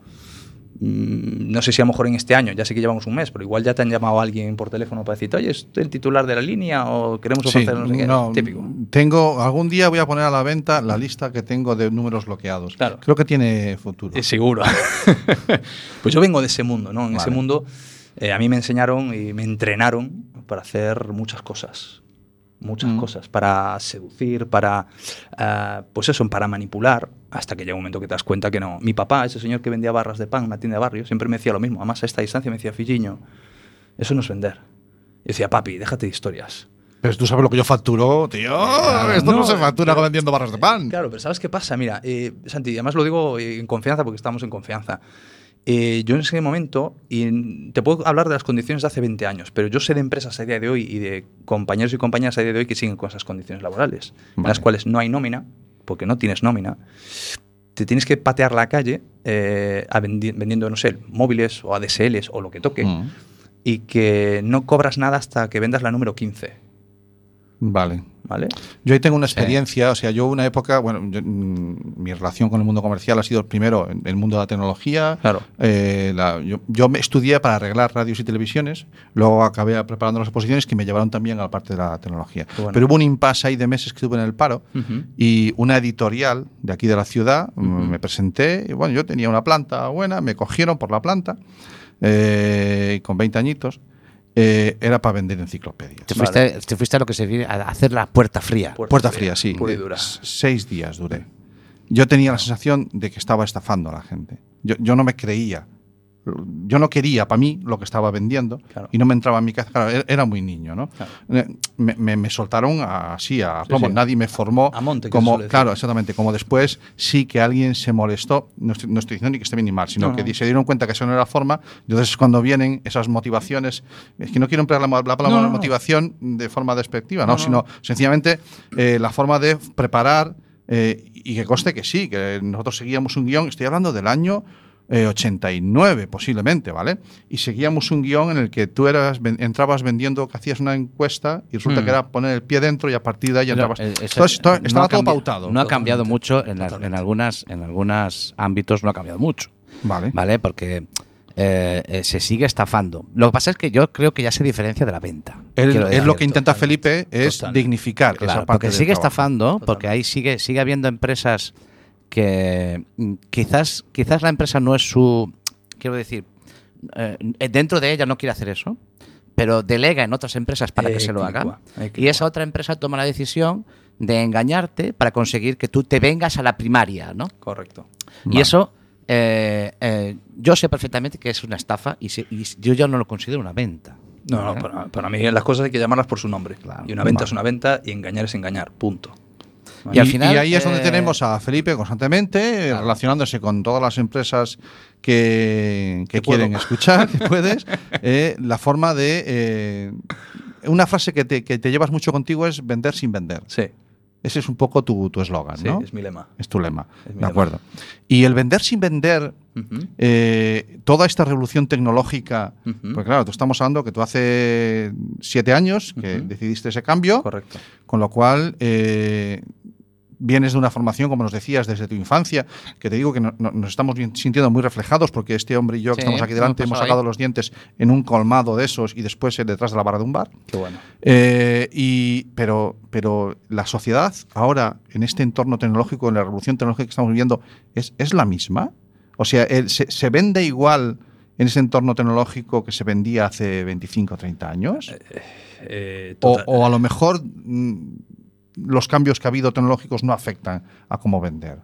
S5: Mm, no sé si a lo mejor en este año, ya sé que llevamos un mes, pero igual ya te han llamado alguien por teléfono para decirte, oye, ¿es el titular de la línea o queremos
S2: Sí,
S5: ofrecer no sé qué?
S2: no,
S5: Típico.
S2: Tengo, algún día voy a poner a la venta la lista que tengo de números bloqueados.
S5: Claro.
S2: Creo que tiene futuro.
S5: Eh, seguro. pues yo vengo de ese mundo, ¿no? En ese mundo eh, a mí me enseñaron y me entrenaron para hacer muchas cosas. Muchas
S2: Mm.
S5: cosas. Para seducir, para. ah, pues eso, para manipular. Hasta que llega un momento que te das cuenta que no. Mi papá, ese señor que vendía barras de pan en una tienda de barrio, siempre me decía lo mismo. Además, a esta distancia me decía, Filliño, eso no es vender. Y decía, papi, déjate de historias.
S2: Pero tú sabes lo que yo facturo, tío. Esto no,
S5: no,
S2: se factura
S5: pero-
S2: vendiendo barras de pan.
S5: Claro, pero ¿sabes qué pasa? Mira, eh, Santi, además lo digo eh, en confianza porque estamos en confianza. Eh, yo en ese momento, y en- te puedo hablar de las condiciones de hace 20 años, pero yo sé de empresas a día de hoy y de compañeros y compañeras a día de hoy que siguen con esas condiciones laborales, en las cuales no hay nómina, porque no tienes nómina, te tienes que patear la calle eh, a vendi- vendiendo, no sé, móviles o ADSLs o lo que toque,
S2: Mm.
S5: y que no cobras nada hasta que vendas la número 15,
S2: Vale.
S5: ¿vale?
S2: Yo ahí tengo una experiencia, o sea, yo una época, bueno, yo, mm, mi relación con el mundo comercial ha sido primero en el mundo de la tecnología.
S5: Claro.
S2: Eh, la- yo, yo me estudié para arreglar radios y televisiones, luego acabé preparando las exposiciones que me llevaron también a la parte de la tecnología.
S5: Bueno.
S2: Pero hubo un impasse ahí de meses que estuve en el paro y una editorial de aquí de la ciudad mm, me presenté, y bueno, yo tenía una planta buena, me cogieron por la planta, eh, con 20 añitos, eh, era para vender enciclopedias.
S3: Te fuiste, te fuiste a lo que se viene a hacer la puerta fría.
S2: Puerta fría, sí.
S5: Pura y dura.
S2: Seis días duré. Yo tenía la sensación de que estaba estafando a la gente. Yo, yo no me creía. Yo no quería para mí lo que estaba vendiendo
S5: Claro.
S2: y no me entraba en mi casa. Claro, era- muy niño, ¿no?
S5: Claro.
S2: Eh, Me, me- me soltaron así, a
S5: Sí,
S2: plomo.
S5: sí.
S2: Nadie me formó.
S5: A monte,
S2: como, claro, exactamente. Como después sí que alguien se molestó. No estoy, no estoy diciendo ni que esté bien ni mal, sino
S5: No,
S2: que
S5: no.
S2: se dieron cuenta que eso no era forma. Entonces es cuando vienen esas motivaciones. Es que no quiero emplear la, palabra motivación de forma despectiva, no. Sino sencillamente eh, la forma de preparar eh, y que conste que sí, que nosotros seguíamos un guion, estoy hablando del año eh, 89 posiblemente, ¿vale? Y seguíamos un guion en el que tú eras, ven- entrabas vendiendo, que hacías una encuesta y resulta
S5: Hmm.
S2: que era poner el pie dentro y a partir de ahí entrabas.
S3: eh,
S2: Entonces,
S3: no
S2: estaba todo pautado.
S3: No ha cambiado
S5: Totalmente.
S3: mucho en, las- en
S5: Totalmente.
S3: algunas en algunos ámbitos, no ha cambiado mucho.
S2: Vale.
S3: ¿Vale? Porque eh, eh, se sigue estafando. Lo que pasa es que yo creo que ya se diferencia de la venta.
S2: Es lo que intenta Felipe es
S5: totalmente.
S2: dignificar
S3: Claro,
S2: esa parte
S3: porque sigue
S2: trabajo.
S3: estafando, porque ahí sigue, sigue habiendo empresas que quizás, quizás la empresa no es su. Quiero decir, eh, dentro de ella no quiere hacer eso, pero delega en otras empresas para que se lo hagan.
S5: equicua.
S3: Y esa otra empresa toma la decisión de engañarte para conseguir que tú te vengas a la primaria, ¿no?
S5: Correcto.
S3: Y eso, eh, eh, yo sé perfectamente que es una estafa y, se- y yo ya no lo considero una venta.
S5: No, no, para, para mí las cosas hay que llamarlas por su nombre.
S3: Claro.
S5: y una venta
S2: Vale.
S5: es una venta y engañar es engañar, punto.
S3: Y al
S2: Y,
S3: final,
S2: y ahí es donde
S3: eh,
S2: tenemos a Felipe constantemente relacionándose con todas las empresas que, que
S5: puedo.
S2: quieren escuchar, que puedes. eh, la forma de. eh, una frase que te, que te llevas mucho contigo es vender sin vender.
S5: Sí.
S2: Ese es un poco tu tu eslogan,
S5: Sí,
S2: ¿no?
S5: es mi lema.
S2: Es tu lema.
S5: Es
S2: de
S5: lema.
S2: acuerdo. Y el vender sin vender, eh, toda esta revolución tecnológica,
S5: Ujú.
S2: pues claro, tú estamos hablando que tú hace siete años que decidiste ese cambio,
S5: Correcto.
S2: con lo cual eh, vienes de una formación, como nos decías, desde tu infancia, que te digo que no- no- nos estamos sintiendo muy reflejados porque este hombre y yo que
S3: Sí,
S2: estamos aquí
S3: hemos
S2: delante hemos
S3: pasado
S2: sacado
S3: ahí.
S2: los dientes en un colmado de esos y después eh, detrás de la barra de un bar.
S5: Qué bueno.
S2: Eh, y, pero, pero la sociedad ahora, en este entorno tecnológico, en la revolución tecnológica que estamos viviendo, ¿es, es la misma? O sea, se, se vende igual en ese entorno tecnológico que se vendía hace 25 o 30 años?
S5: Eh,
S2: O, o a lo mejor mm, los cambios que ha habido tecnológicos no afectan a cómo vender.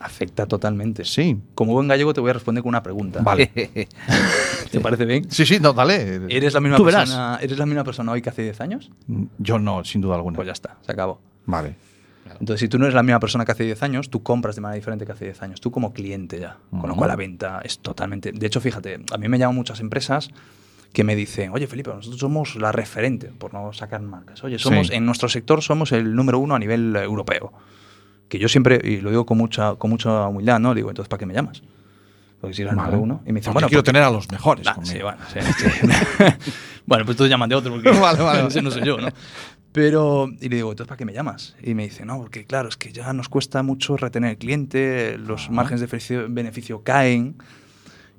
S5: afecta totalmente.
S2: Sí.
S5: Como buen gallego te voy a responder con una pregunta.
S2: Vale.
S5: ¿Te parece bien?
S2: Sí, sí, no, dale.
S5: ¿Eres la misma
S3: Tú verás.
S5: persona, ¿Eres la misma persona hoy que hace 10 años?
S2: Yo no, sin duda alguna.
S5: Pues ya está, se acabó.
S2: Vale.
S5: Entonces, si tú no eres la misma persona que hace 10 años, tú compras de manera diferente que hace 10 años. Tú como cliente ya. Con lo cual la venta es totalmente... De hecho, fíjate, a mí me llaman muchas empresas que me dicen, oye Felipe, nosotros somos la referente, por no sacar marcas. Oye, somos
S2: Sí.
S5: en nuestro sector somos el número uno a nivel eh, europeo. Que yo siempre, y lo digo con mucha, con mucha humildad, ¿no? Digo, entonces, ¿para qué me llamas? Porque si eres el número uno. Y me dicen,
S2: Porque
S5: bueno,
S2: quiero
S5: porque-
S2: tener a los mejores.
S5: Ah, sí, bueno, sí, bueno, pues tú llaman de otro porque
S2: Vale, vale.
S5: ese no soy yo, ¿no? Pero, y le digo, ¿entonces para qué me llamas? Y me dice, no, porque claro, es que ya nos cuesta mucho retener el cliente, los márgenes de beneficio caen.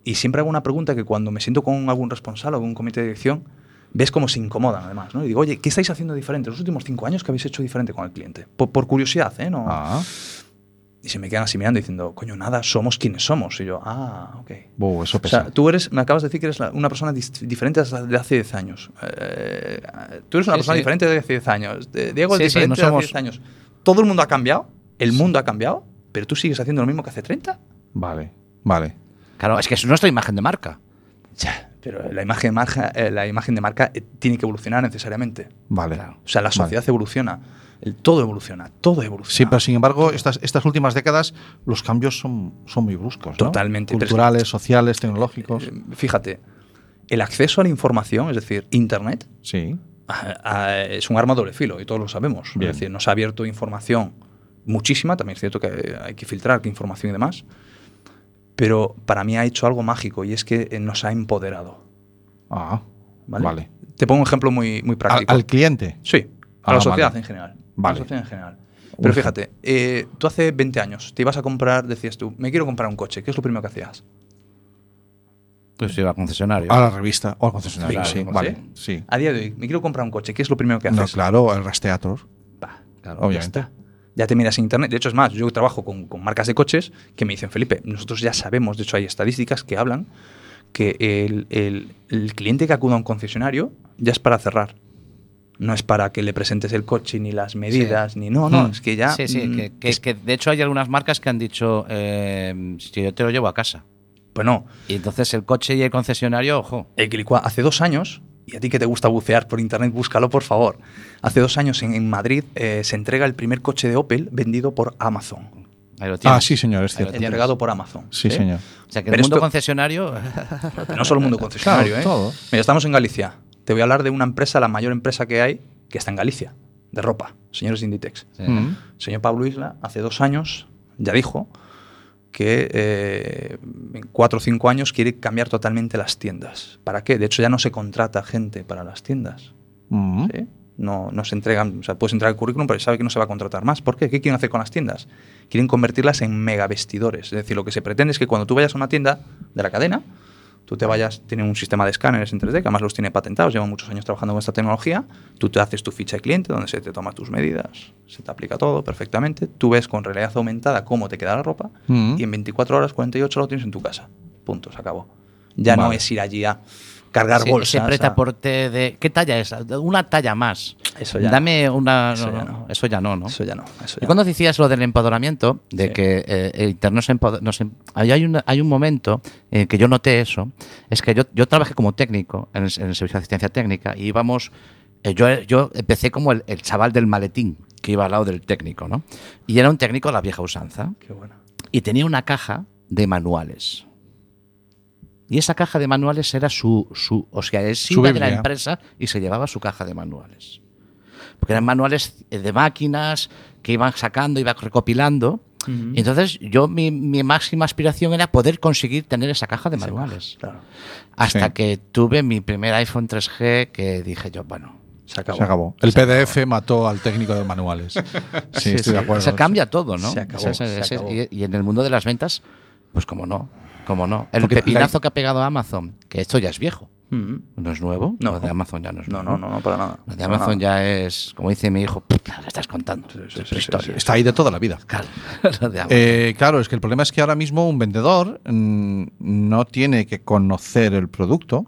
S5: Y siempre hago una pregunta que cuando me siento con algún responsable o un comité de dirección, ves cómo se incomodan además, ¿no? Y digo, oye, ¿qué estáis haciendo diferente? Los últimos cinco años que habéis hecho diferente con el cliente. Por, por curiosidad, ¿eh? No,
S2: Ah,
S5: Y se me quedan así mirando diciendo, coño, nada, somos quienes somos. Y yo, ah, ok.
S2: buh, eso
S5: O
S2: pesa.
S5: sea, tú eres, me acabas de decir que eres la- una persona diferente de hace 10 años. Eh, tú eres una
S3: Sí,
S5: persona
S3: sí.
S5: diferente de hace 10 años. Diego es
S3: Sí, sí,
S5: diferente
S3: no
S5: de hace
S3: somos-
S5: 10 años. Todo el mundo ha cambiado, el mundo ha cambiado, pero tú sigues haciendo lo mismo que hace 30.
S2: Vale, vale.
S3: Claro, es que es nuestra imagen de marca.
S5: Ya, pero la imagen de marca, eh, la imagen de marca eh, tiene que evolucionar necesariamente.
S2: Vale.
S3: Claro.
S5: O sea, la sociedad evoluciona, el, todo evoluciona, todo evoluciona.
S2: Sí, pero sin embargo, estas, estas últimas décadas los cambios son, son muy bruscos. ¿no?
S5: Totalmente, es-
S2: Culturales, sociales, tecnológicos.
S5: Eh, Fíjate, el acceso a la información, es decir, Internet,
S2: Sí.
S5: Ah, ah, es un arma a doble filo y todos lo sabemos.
S2: Bien.
S5: Es decir, nos ha abierto información muchísima, también es cierto que hay que filtrar qué información y demás, pero para mí ha hecho algo mágico y es que eh, nos ha empoderado.
S2: Ah,
S5: ¿vale?
S2: vale.
S5: Te pongo un ejemplo muy, muy práctico.
S2: al cliente.
S5: sí, a
S2: Ah,
S5: la sociedad
S2: vale.
S5: en general. A
S2: Vale.
S5: la sociedad en general. Pero
S2: Uf.
S5: fíjate, eh, tú hace 20 años te ibas a comprar, decías tú, me quiero comprar un coche, ¿qué es lo primero que hacías?
S3: Pues iba al concesionario.
S2: A la revista o al concesionario.
S5: Claro,
S2: sí,
S5: ¿sí?
S2: vale. Sí.
S5: A día de hoy, me quiero comprar un coche, ¿qué es lo primero que haces?
S2: No, claro, el rastreator.
S5: Pa, claro,
S2: Obviamente.
S5: Ya, te miras en internet. De hecho, es más, yo trabajo con, con marcas de coches que me dicen, Felipe, nosotros ya sabemos, de hecho hay estadísticas que hablan que el, el- el cliente que acuda a un concesionario ya es para cerrar. No es para que le presentes el coche ni las medidas, ni no, no,
S2: Hmm.
S5: es que ya...
S3: sí, sí,
S5: mm,
S3: que, que-
S5: es-
S3: que de hecho hay algunas marcas que han dicho, eh, si yo te lo llevo a casa.
S5: Pues no,
S3: Y entonces el coche y el concesionario, ojo.
S5: Hace dos años, y a ti que te gusta bucear por internet, búscalo por favor. Hace dos años en, en Madrid eh, se entrega el primer coche de Opel vendido por Amazon.
S3: Ahí lo tienes.
S2: Ah, sí, señor, es cierto.
S5: Entregado por Amazon.
S2: Sí,
S5: ¿eh?
S2: señor.
S3: O sea que
S5: Pero
S3: el mundo
S5: esto-
S3: concesionario.
S5: No solo el mundo concesionario,
S2: Claro,
S5: ¿eh?
S2: todo.
S5: Mira, estamos en Galicia. Te voy a hablar de una empresa, la mayor empresa que hay, que está en Galicia, de ropa, señores de Inditex.
S3: Sí.
S2: Mm.
S5: Señor Pablo Isla, hace dos años, ya dijo que eh, en cuatro o cinco años quiere cambiar totalmente las tiendas. ¿Para qué? De hecho, ya no se contrata gente para las tiendas.
S2: Mm.
S5: ¿sí? No, no se entregan, o sea, puedes entregar el currículum, pero sabe que no se va a contratar más. ¿Por qué? ¿Qué quieren hacer con las tiendas? Quieren convertirlas en mega vestidores. Es decir, lo que se pretende es que cuando tú vayas a una tienda de la cadena, tú te vayas, tienen un sistema de escáneres en 3D, que además los tiene patentados, llevan muchos años trabajando con esta tecnología, tú te haces tu ficha de cliente, donde se te toman tus medidas, se te aplica todo perfectamente, tú ves con realidad aumentada cómo te queda la ropa,
S2: Mm.
S5: y en 24 horas, 48 lo tienes en tu casa. Punto, se acabó. Ya no es ir allí a cargar
S3: Ese-
S5: bolsas.
S3: Ese pretaporte de. ¿Qué talla es? Una talla más.
S5: Eso ya
S3: Dame una.
S5: Eso
S3: no,
S5: ya
S3: no,
S5: no.
S3: Eso ya no, ¿no?
S5: Eso ya no. Eso
S3: Y
S5: ya
S3: cuando decías lo del empoderamiento, de
S5: Sí.
S3: que eh, el Internet nos empoder- nos em- hay, un, hay un momento en que yo noté eso, es que yo, yo trabajé como técnico en el, en el servicio de asistencia técnica y íbamos, eh, yo, yo empecé como el, el chaval del maletín que iba al lado del técnico, ¿no? Y era un técnico de la vieja usanza
S5: Qué bueno.
S3: y tenía una caja de manuales. Y esa caja de manuales era su, su o sea, él se
S2: Su
S3: iba de la empresa y se llevaba su caja de manuales. porque eran manuales eh, de máquinas que iban sacando, iba recopilando. Entonces, yo mi, mi máxima aspiración era poder conseguir tener esa caja de manuales.
S5: Claro.
S3: Hasta
S2: Sí.
S3: que tuve mi primer iPhone 3G que dije yo, bueno,
S5: Se acabó.
S2: Se acabó. El PDF mató al técnico de manuales. Sí, estoy de acuerdo.
S3: Se cambia todo, ¿no?
S5: Se acabó,
S3: O sea,
S5: se
S3: ese-
S5: acabó.
S3: y, y en el mundo de las ventas, pues como no, como no. El
S2: Porque la-
S3: pepinazo que ha pegado Amazon, que esto ya es viejo,
S5: Mm.
S3: no es nuevo,
S5: No.
S3: lo de Amazon ya no es
S5: No,
S3: nuevo.
S5: no, no, no, para nada.
S3: Lo de Amazon ya es, como dice mi hijo, "Puta, ¿qué estás contando?
S5: sí,
S3: Es
S5: sí,
S3: prehistoria".
S5: sí, sí.
S2: Está ahí de toda la vida.
S3: Claro.
S2: Eh, claro, es que el problema es que ahora mismo un vendedor mm, no tiene que conocer el producto,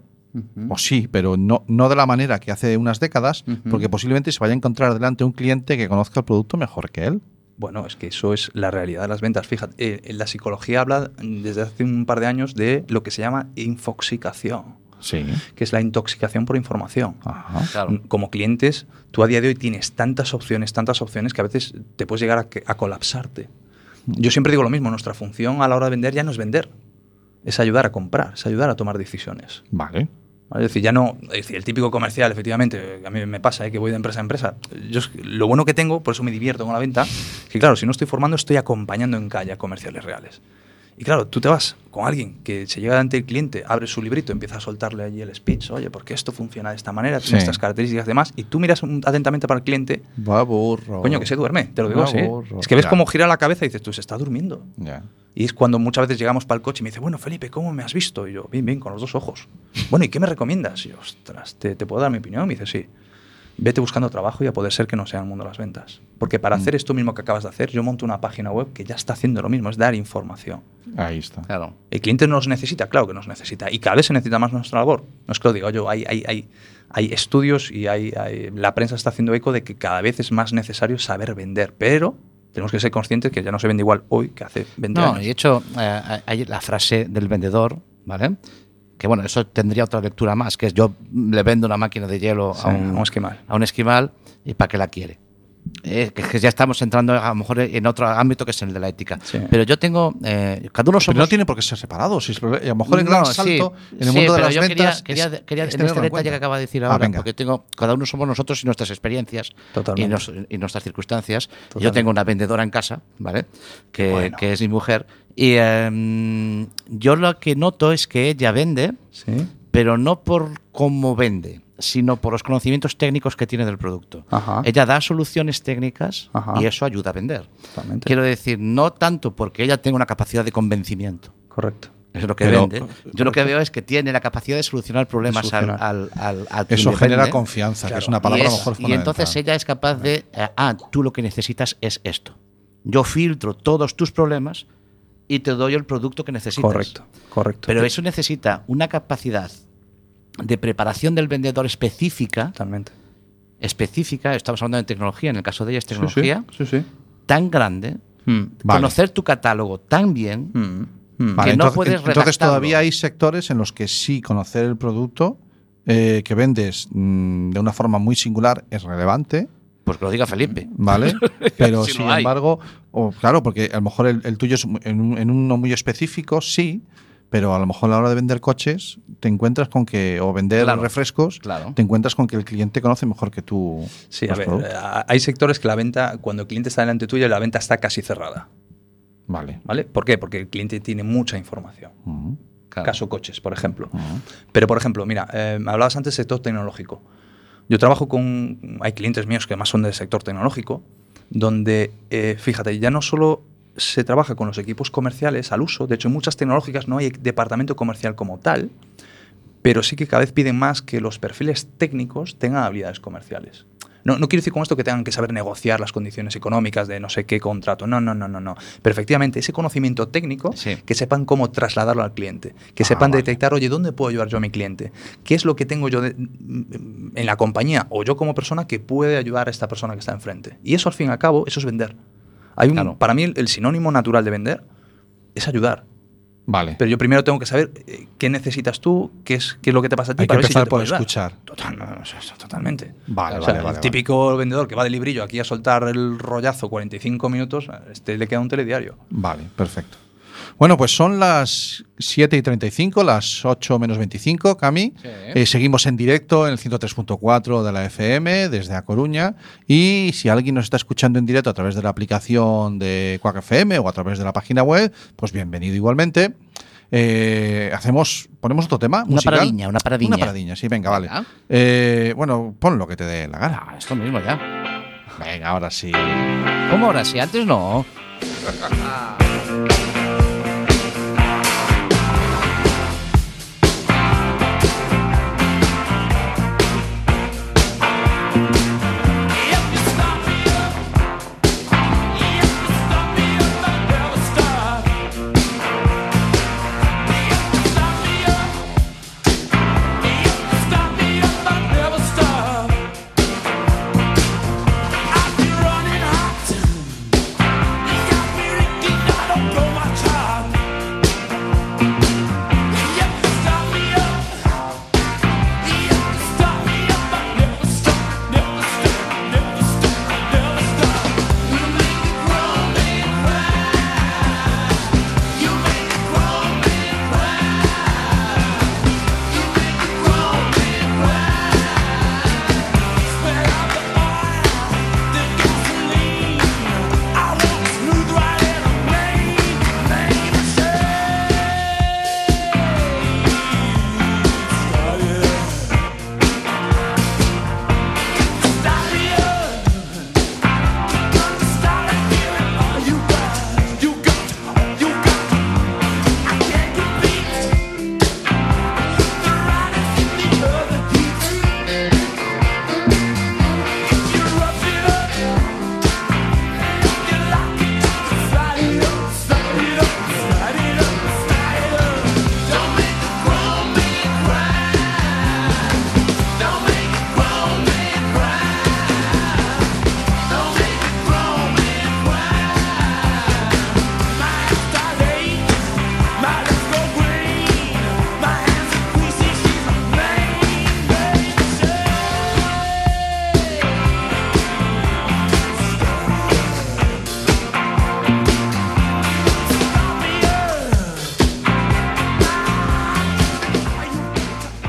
S2: o sí, pero no, no de la manera que hace unas décadas, porque posiblemente se vaya a encontrar delante un cliente que conozca el producto mejor que él.
S5: Bueno, es que eso es la realidad de las ventas. Fíjate, eh, en la psicología habla mm, desde hace un par de años de lo que se llama infoxicación,
S2: Sí.
S5: que es la intoxicación por información.
S2: Ajá.
S3: Claro.
S5: Mm, Como clientes, tú a día de hoy tienes tantas opciones, tantas opciones que a veces te puedes llegar a, que- a colapsarte. Yo siempre digo lo mismo, nuestra función a la hora de vender ya no es vender, es ayudar a comprar, es ayudar a tomar decisiones.
S2: Vale.
S5: ¿Vale? Es decir, ya no, es decir, el típico comercial, efectivamente, a mí me pasa, ¿eh? que voy de empresa a empresa. Yo, lo bueno que tengo, por eso me divierto con la venta, que claro, si no estoy formando, estoy acompañando en calle a comerciales reales. Y claro, tú te vas con alguien que se llega delante del cliente, abre su librito, empieza a soltarle allí el speech, oye, porque esto funciona de esta manera, tiene
S2: Sí.
S5: estas características y demás, y tú miras un- atentamente para el cliente,
S2: Va burro.
S5: coño, que se duerme, te lo digo así. Es que ves
S2: Ya.
S5: cómo gira la cabeza y dices, tú, se está durmiendo.
S2: Ya.
S5: Y es cuando muchas veces llegamos para el coche y me dice, bueno, Felipe, ¿cómo me has visto? Y yo, bien, bien, con los dos ojos. Bueno, ¿y qué me recomiendas? Y yo, ostras, ¿te, te puedo dar mi opinión? Me dice, sí. Vete buscando trabajo y a poder ser que no sea el mundo de las ventas. Porque para hacer esto mismo que acabas de hacer, yo monto una página web que ya está haciendo lo mismo, es dar información.
S2: Ahí está.
S3: Claro.
S5: ¿El cliente nos necesita? Claro que nos necesita. Y cada vez se necesita más nuestra labor. No es que lo diga yo, hay, hay, hay, hay estudios y hay, hay- la prensa está haciendo eco de que cada vez es más necesario saber vender. Pero tenemos que ser conscientes que ya no se vende igual hoy que hace 20
S3: No,
S5: años.
S3: y de hecho, eh, hay la frase del vendedor, ¿vale? Que bueno, eso tendría otra lectura más, que es yo le vendo una máquina de hielo
S5: Sí,
S3: a, un,
S5: un esquimal.
S3: a un esquimal y para qué la quiere. Eh, que, que ya estamos entrando a lo mejor en otro ámbito que es el de la ética.
S5: Sí.
S3: Pero yo tengo, eh, cada uno
S2: Pero
S3: somos...
S2: no tiene por qué ser separado. Si es- a lo mejor el
S3: No,
S2: gran
S3: sí,
S2: salto en el
S3: sí,
S2: mundo de
S3: pero
S2: las
S3: yo
S2: ventas.
S3: quería,
S2: es-
S3: quería, quería
S2: es
S3: en este detalle que acaba de decir
S2: Ah,
S3: ahora,
S2: venga.
S3: porque tengo, cada uno somos nosotros y nuestras experiencias y, nos- y nuestras circunstancias. Yo
S5: Totalmente.
S3: tengo una vendedora en casa, ¿vale? Que,
S5: bueno.
S3: que es mi mujer. Y em, yo lo que noto es que ella vende,
S5: Sí.
S3: pero no por cómo vende, sino por los conocimientos técnicos que tiene del producto.
S5: Ajá.
S3: Ella da soluciones técnicas
S5: Ajá.
S3: y eso ayuda a vender.
S5: Totalmente.
S3: Quiero decir, no tanto porque ella tenga una capacidad de convencimiento.
S5: Correcto.
S3: Es lo que
S2: Pero-
S3: vende. Yo lo que veo es que tiene la capacidad de solucionar problemas al,
S5: solucionar.
S3: al, al,
S2: Eso genera
S3: vende.
S2: confianza, que es una palabra
S3: y,
S2: a lo mejor
S3: y entonces ella es capaz de, eh, ah, tú lo que necesitas es esto. Yo filtro todos tus problemas y te doy el producto que necesitas.
S5: Correcto. Correcto.
S3: Pero eso necesita una capacidad de preparación del vendedor específica,
S5: Totalmente.
S3: específica, estamos hablando de tecnología, en el caso de ella es
S5: Sí, sí.
S3: tecnología,
S5: Sí, sí.
S3: tan grande,
S5: Mm.
S2: Vale.
S3: conocer tu catálogo tan bien,
S5: Mm. Mm.
S2: Vale,
S3: que no
S2: entonces,
S3: puedes
S2: entonces todavía hay sectores en los que sí conocer el producto eh, que vendes mm, de una forma muy singular es relevante,
S3: pues que lo diga Felipe.
S2: ¿vale? Pero
S3: Si
S2: sin embargo, o, claro, porque a lo mejor el, el tuyo es en, un- en uno muy específico, sí, pero a lo mejor a la hora de vender coches te encuentras con que, o vender
S3: Claro,
S2: refrescos,
S3: claro.
S2: te encuentras con que el cliente conoce mejor que tú.
S5: Sí, a ver,
S2: productos.
S5: eh, hay sectores que la venta, cuando el cliente está delante tuyo, la venta está casi cerrada.
S2: Vale.
S5: ¿Vale? ¿Por qué? Porque el cliente tiene mucha información.
S3: Claro.
S5: Caso coches, por ejemplo. Pero, por ejemplo, mira, eh, hablabas antes del sector tecnológico. Yo trabajo con. Hay clientes míos que más son del sector tecnológico, donde, eh, fíjate, ya no solo se trabaja con los equipos comerciales al uso, de hecho, en muchas tecnológicas no hay departamento comercial como tal, pero sí que cada vez piden más que los perfiles técnicos tengan habilidades comerciales. No, no quiero decir con esto que tengan que saber negociar las condiciones económicas de no sé qué contrato. No, no, no, no, no. Pero efectivamente, ese conocimiento técnico,
S3: Sí.
S5: que sepan cómo trasladarlo al cliente, que
S2: Ah,
S5: sepan
S2: vale.
S5: detectar, oye, ¿dónde puedo ayudar yo a mi cliente? ¿Qué es lo que tengo yo de- en la compañía o yo como persona que puede ayudar a esta persona que está enfrente? Y eso, al fin y al cabo, eso es vender. Hay un,
S3: Claro.
S5: Para mí, el, el sinónimo natural de vender es ayudar.
S2: Vale.
S5: Pero yo primero tengo que saber eh, qué necesitas tú, qué es, qué es lo que te pasa a ti.
S2: Hay que
S5: para ver si yo
S2: empezar
S5: te
S2: por escuchar.
S5: Total, no, no, eso- eso totalmente.
S2: Vale,
S5: O sea,
S2: vale,
S5: el
S2: vale,
S5: típico vendedor que va de librillo aquí a soltar el rollazo 45 minutos, a este le queda un telediario.
S2: Vale, perfecto. Bueno, pues son las 7 y 35, las 8 menos 25, Cami. Eh, seguimos en directo en el 103.4 de la FM desde A Coruña. Y si alguien nos está escuchando en directo a través de la aplicación de Quack FM o a través de la página web, pues bienvenido igualmente. Eh, hacemos, ponemos otro tema.
S8: Una
S2: musical?
S8: paradiña, una paradiña.
S2: Una paradiña, sí, venga, vale. Eh, bueno, pon lo que te dé la gana.
S8: Ah, esto mismo ya.
S2: Venga, ahora sí.
S8: ¿Cómo ahora sí? Antes no.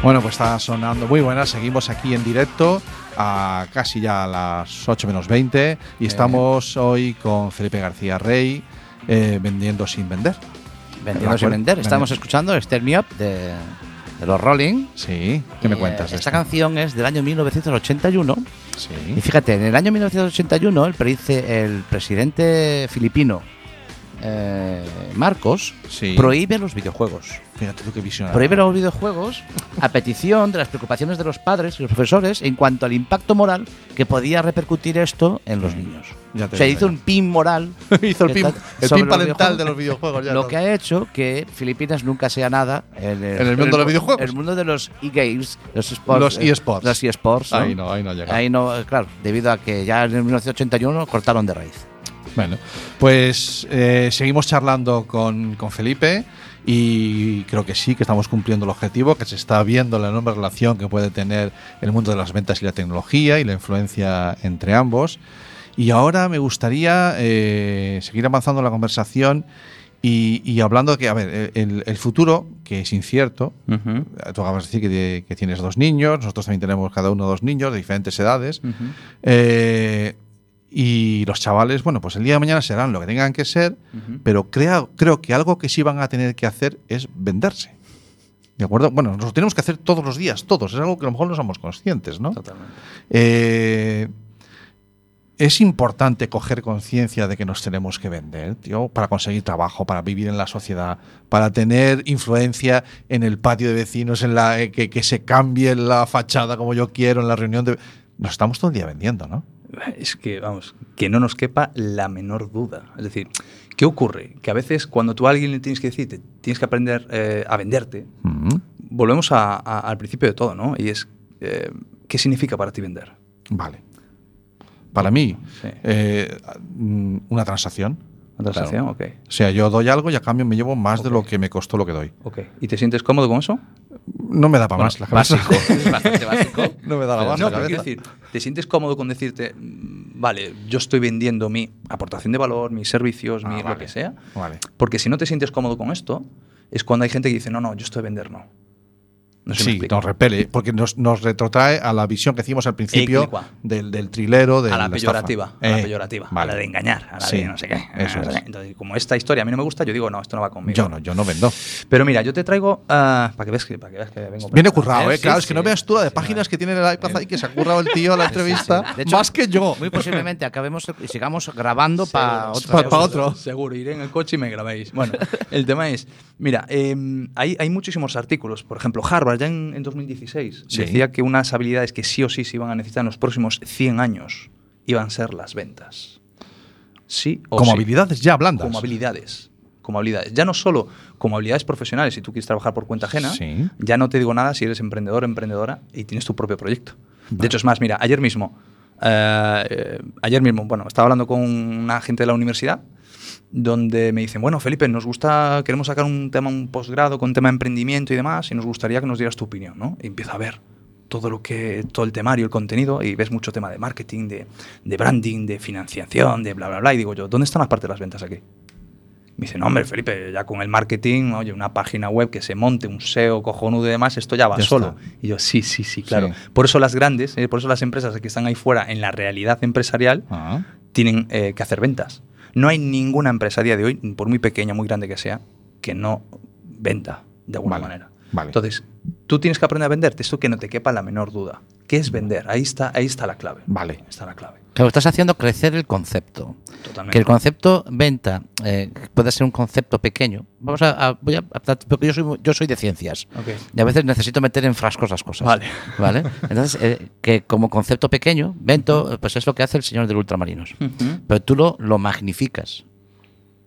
S2: Bueno, pues está sonando muy buena. Seguimos aquí en directo a casi ya a las 8 menos 20 y estamos hoy con Felipe García Rey eh, vendiendo sin vender.
S8: Vendiendo sin vender. Estamos escuchando Step Me Up de, de los Rolling.
S2: Sí, ¿qué me
S8: Y,
S2: cuentas?
S8: eh, Esta canción es del año 1981. Y
S2: Sí.
S8: fíjate, en el año 1981 el, predice- el presidente filipino eh, Marcos
S2: Sí.
S8: prohíbe los videojuegos.
S2: Fíjate tú qué visión.
S8: Prohíbe los videojuegos a petición de las preocupaciones de los padres y los profesores en cuanto al impacto moral que podía repercutir esto en los niños.
S2: Ya
S8: Se hizo
S2: yo.
S8: un pin moral.
S2: Hizo el pin, el pin
S8: los
S2: parental de
S8: videojuegos.
S2: los videojuegos. ya
S8: Lo
S2: no.
S8: que ha hecho que Filipinas nunca sea nada en el,
S2: En el mundo de los videojuegos.
S8: El mundo de los e-games, los esports.
S2: Los
S8: eh. Los eSports.
S2: Ahí no, ahí no llega.
S8: Ahí no, claro, debido a que ya en el 1981 cortaron de raíz.
S2: Bueno, pues eh, seguimos charlando con, con Felipe y creo que sí, que estamos cumpliendo el objetivo, que se está viendo la enorme relación que puede tener el mundo de las ventas y la tecnología y la influencia entre ambos. Y ahora me gustaría eh, seguir avanzando la conversación y, y hablando de que, a ver, el, el futuro, que es incierto,
S5: Ujú.
S2: tú acabas de decir que, que tienes dos niños, nosotros también tenemos cada uno dos niños de diferentes edades.
S5: Ujú.
S2: Eh, y los chavales, bueno, pues el día de mañana serán lo que tengan que ser, pero creo, creo que algo que sí van a tener que hacer es venderse. ¿De acuerdo? Bueno, nos lo tenemos que hacer todos los días, todos. Es algo que a lo mejor no somos conscientes, ¿no?
S5: Totalmente.
S2: Eh, es importante coger conciencia de que nos tenemos que vender, tío, para conseguir trabajo, para vivir en la sociedad, para tener influencia en el patio de vecinos, en la eh, que, que se cambie la fachada como yo quiero, en la reunión de. Nos estamos todo el día vendiendo, ¿no?
S5: Es que, vamos, que no nos quepa la menor duda. Es decir, ¿qué ocurre? Que a veces cuando tú a alguien le tienes que decir, te- tienes que aprender eh, a venderte, volvemos a- a- al principio de todo, ¿no? Y es, eh, ¿qué significa para ti vender?
S2: Vale. Para mí,
S5: Sí.
S2: eh, una transacción.
S5: ¿Una transacción? Ok.
S2: O sea, yo doy algo y a cambio me llevo más de lo que me costó lo que doy.
S5: Ok. ¿Y te sientes cómodo con eso?
S2: No me da para más la cabeza.
S8: Básico, es bastante básico.
S2: No me da la
S5: No,
S2: más la
S5: quiero
S2: cabeza.
S5: decir, ¿te sientes cómodo con decirte, "Mm, vale, yo estoy vendiendo mi aportación de valor, mis servicios, mi,
S2: Ah,
S5: lo que sea.
S2: Vale.
S5: Porque si no te sientes cómodo con esto, es cuando hay gente que dice, no, no, yo estoy a vender, no. No sé
S2: sí, nos repele, porque nos, nos retrotrae a la visión que hicimos al principio del, del trilero, de
S5: a la peyorativa, a la
S2: Eh,
S5: peyorativa,
S2: vale.
S5: a la de engañar, a la
S2: Sí,
S5: de no sé qué.
S2: eso es.
S5: Entonces, como esta historia a mí no me gusta, yo digo, no, esto no va conmigo.
S2: Yo no, yo no vendo.
S5: Pero mira, yo te traigo, ah, para que veas que, para que, veas que vengo
S2: Viene currado, ¿eh?
S3: sí,
S2: claro, es que no veas tú la de páginas que tiene el iPad ahí que se ha currado el tío a la entrevista.
S3: De hecho,
S2: más que yo.
S3: Muy posiblemente acabemos y sigamos grabando para otro.
S2: Pa- pa otro.
S5: Seguro, iré en el coche y me grabéis. Bueno, el tema es, mira, eh, hay, hay muchísimos artículos. Por ejemplo, Harvard ya en, en 2016
S2: Sí.
S5: decía que unas habilidades que sí o sí se iban a necesitar en los próximos 100 años iban a ser las ventas. Sí o
S2: Como
S5: sí.
S2: habilidades ya blandas.
S5: Como habilidades. Como habilidades. Ya no solo como habilidades profesionales, si tú quieres trabajar por cuenta ajena,
S2: Sí.
S5: ya no te digo nada si eres emprendedor, emprendedora y tienes tu propio proyecto. De hecho, es más, mira, ayer mismo, eh, eh, ayer mismo, bueno, estaba hablando con una gente de la universidad donde me dicen, bueno, Felipe, nos gusta, queremos sacar un tema, un posgrado con tema de emprendimiento y demás, y nos gustaría que nos dieras tu opinión, ¿no? Y empiezo a ver todo lo que, todo el temario, el contenido, y ves mucho tema de marketing, de, de branding, de financiación, de bla, bla, bla, y digo yo, ¿dónde están las partes de las ventas aquí? Me dice, no, hombre, Felipe, ya con el marketing, oye, una página web que se monte, un SEO cojonudo y demás, esto ya va
S2: Ya
S5: solo.
S2: está.
S5: Y yo, sí, sí, sí, claro.
S2: Sí.
S5: Por eso las grandes, eh, por eso las empresas que están ahí fuera en la realidad empresarial, tienen eh, que hacer ventas. No hay ninguna empresa a día de hoy, por muy pequeña, muy grande que sea, que no venda de alguna
S2: Vale,
S5: manera.
S2: vale.
S5: Entonces, tú tienes que aprender a venderte, esto que no te quepa la menor duda. ¿Qué es vender? Ahí está, ahí está la clave.
S2: Vale.
S5: Ahí está la clave.
S3: Claro, estás haciendo crecer el concepto.
S5: Totalmente.
S3: Que el concepto venta eh, puede ser un concepto pequeño. Vamos a, a- voy a, porque yo soy, yo soy de ciencias
S5: Ok.
S3: y a veces necesito meter en frascos las cosas.
S5: Vale.
S3: ¿Vale? Entonces, eh, que como concepto pequeño, vento, pues es lo que hace el señor del ultramarinos. Pero tú lo, lo magnificas.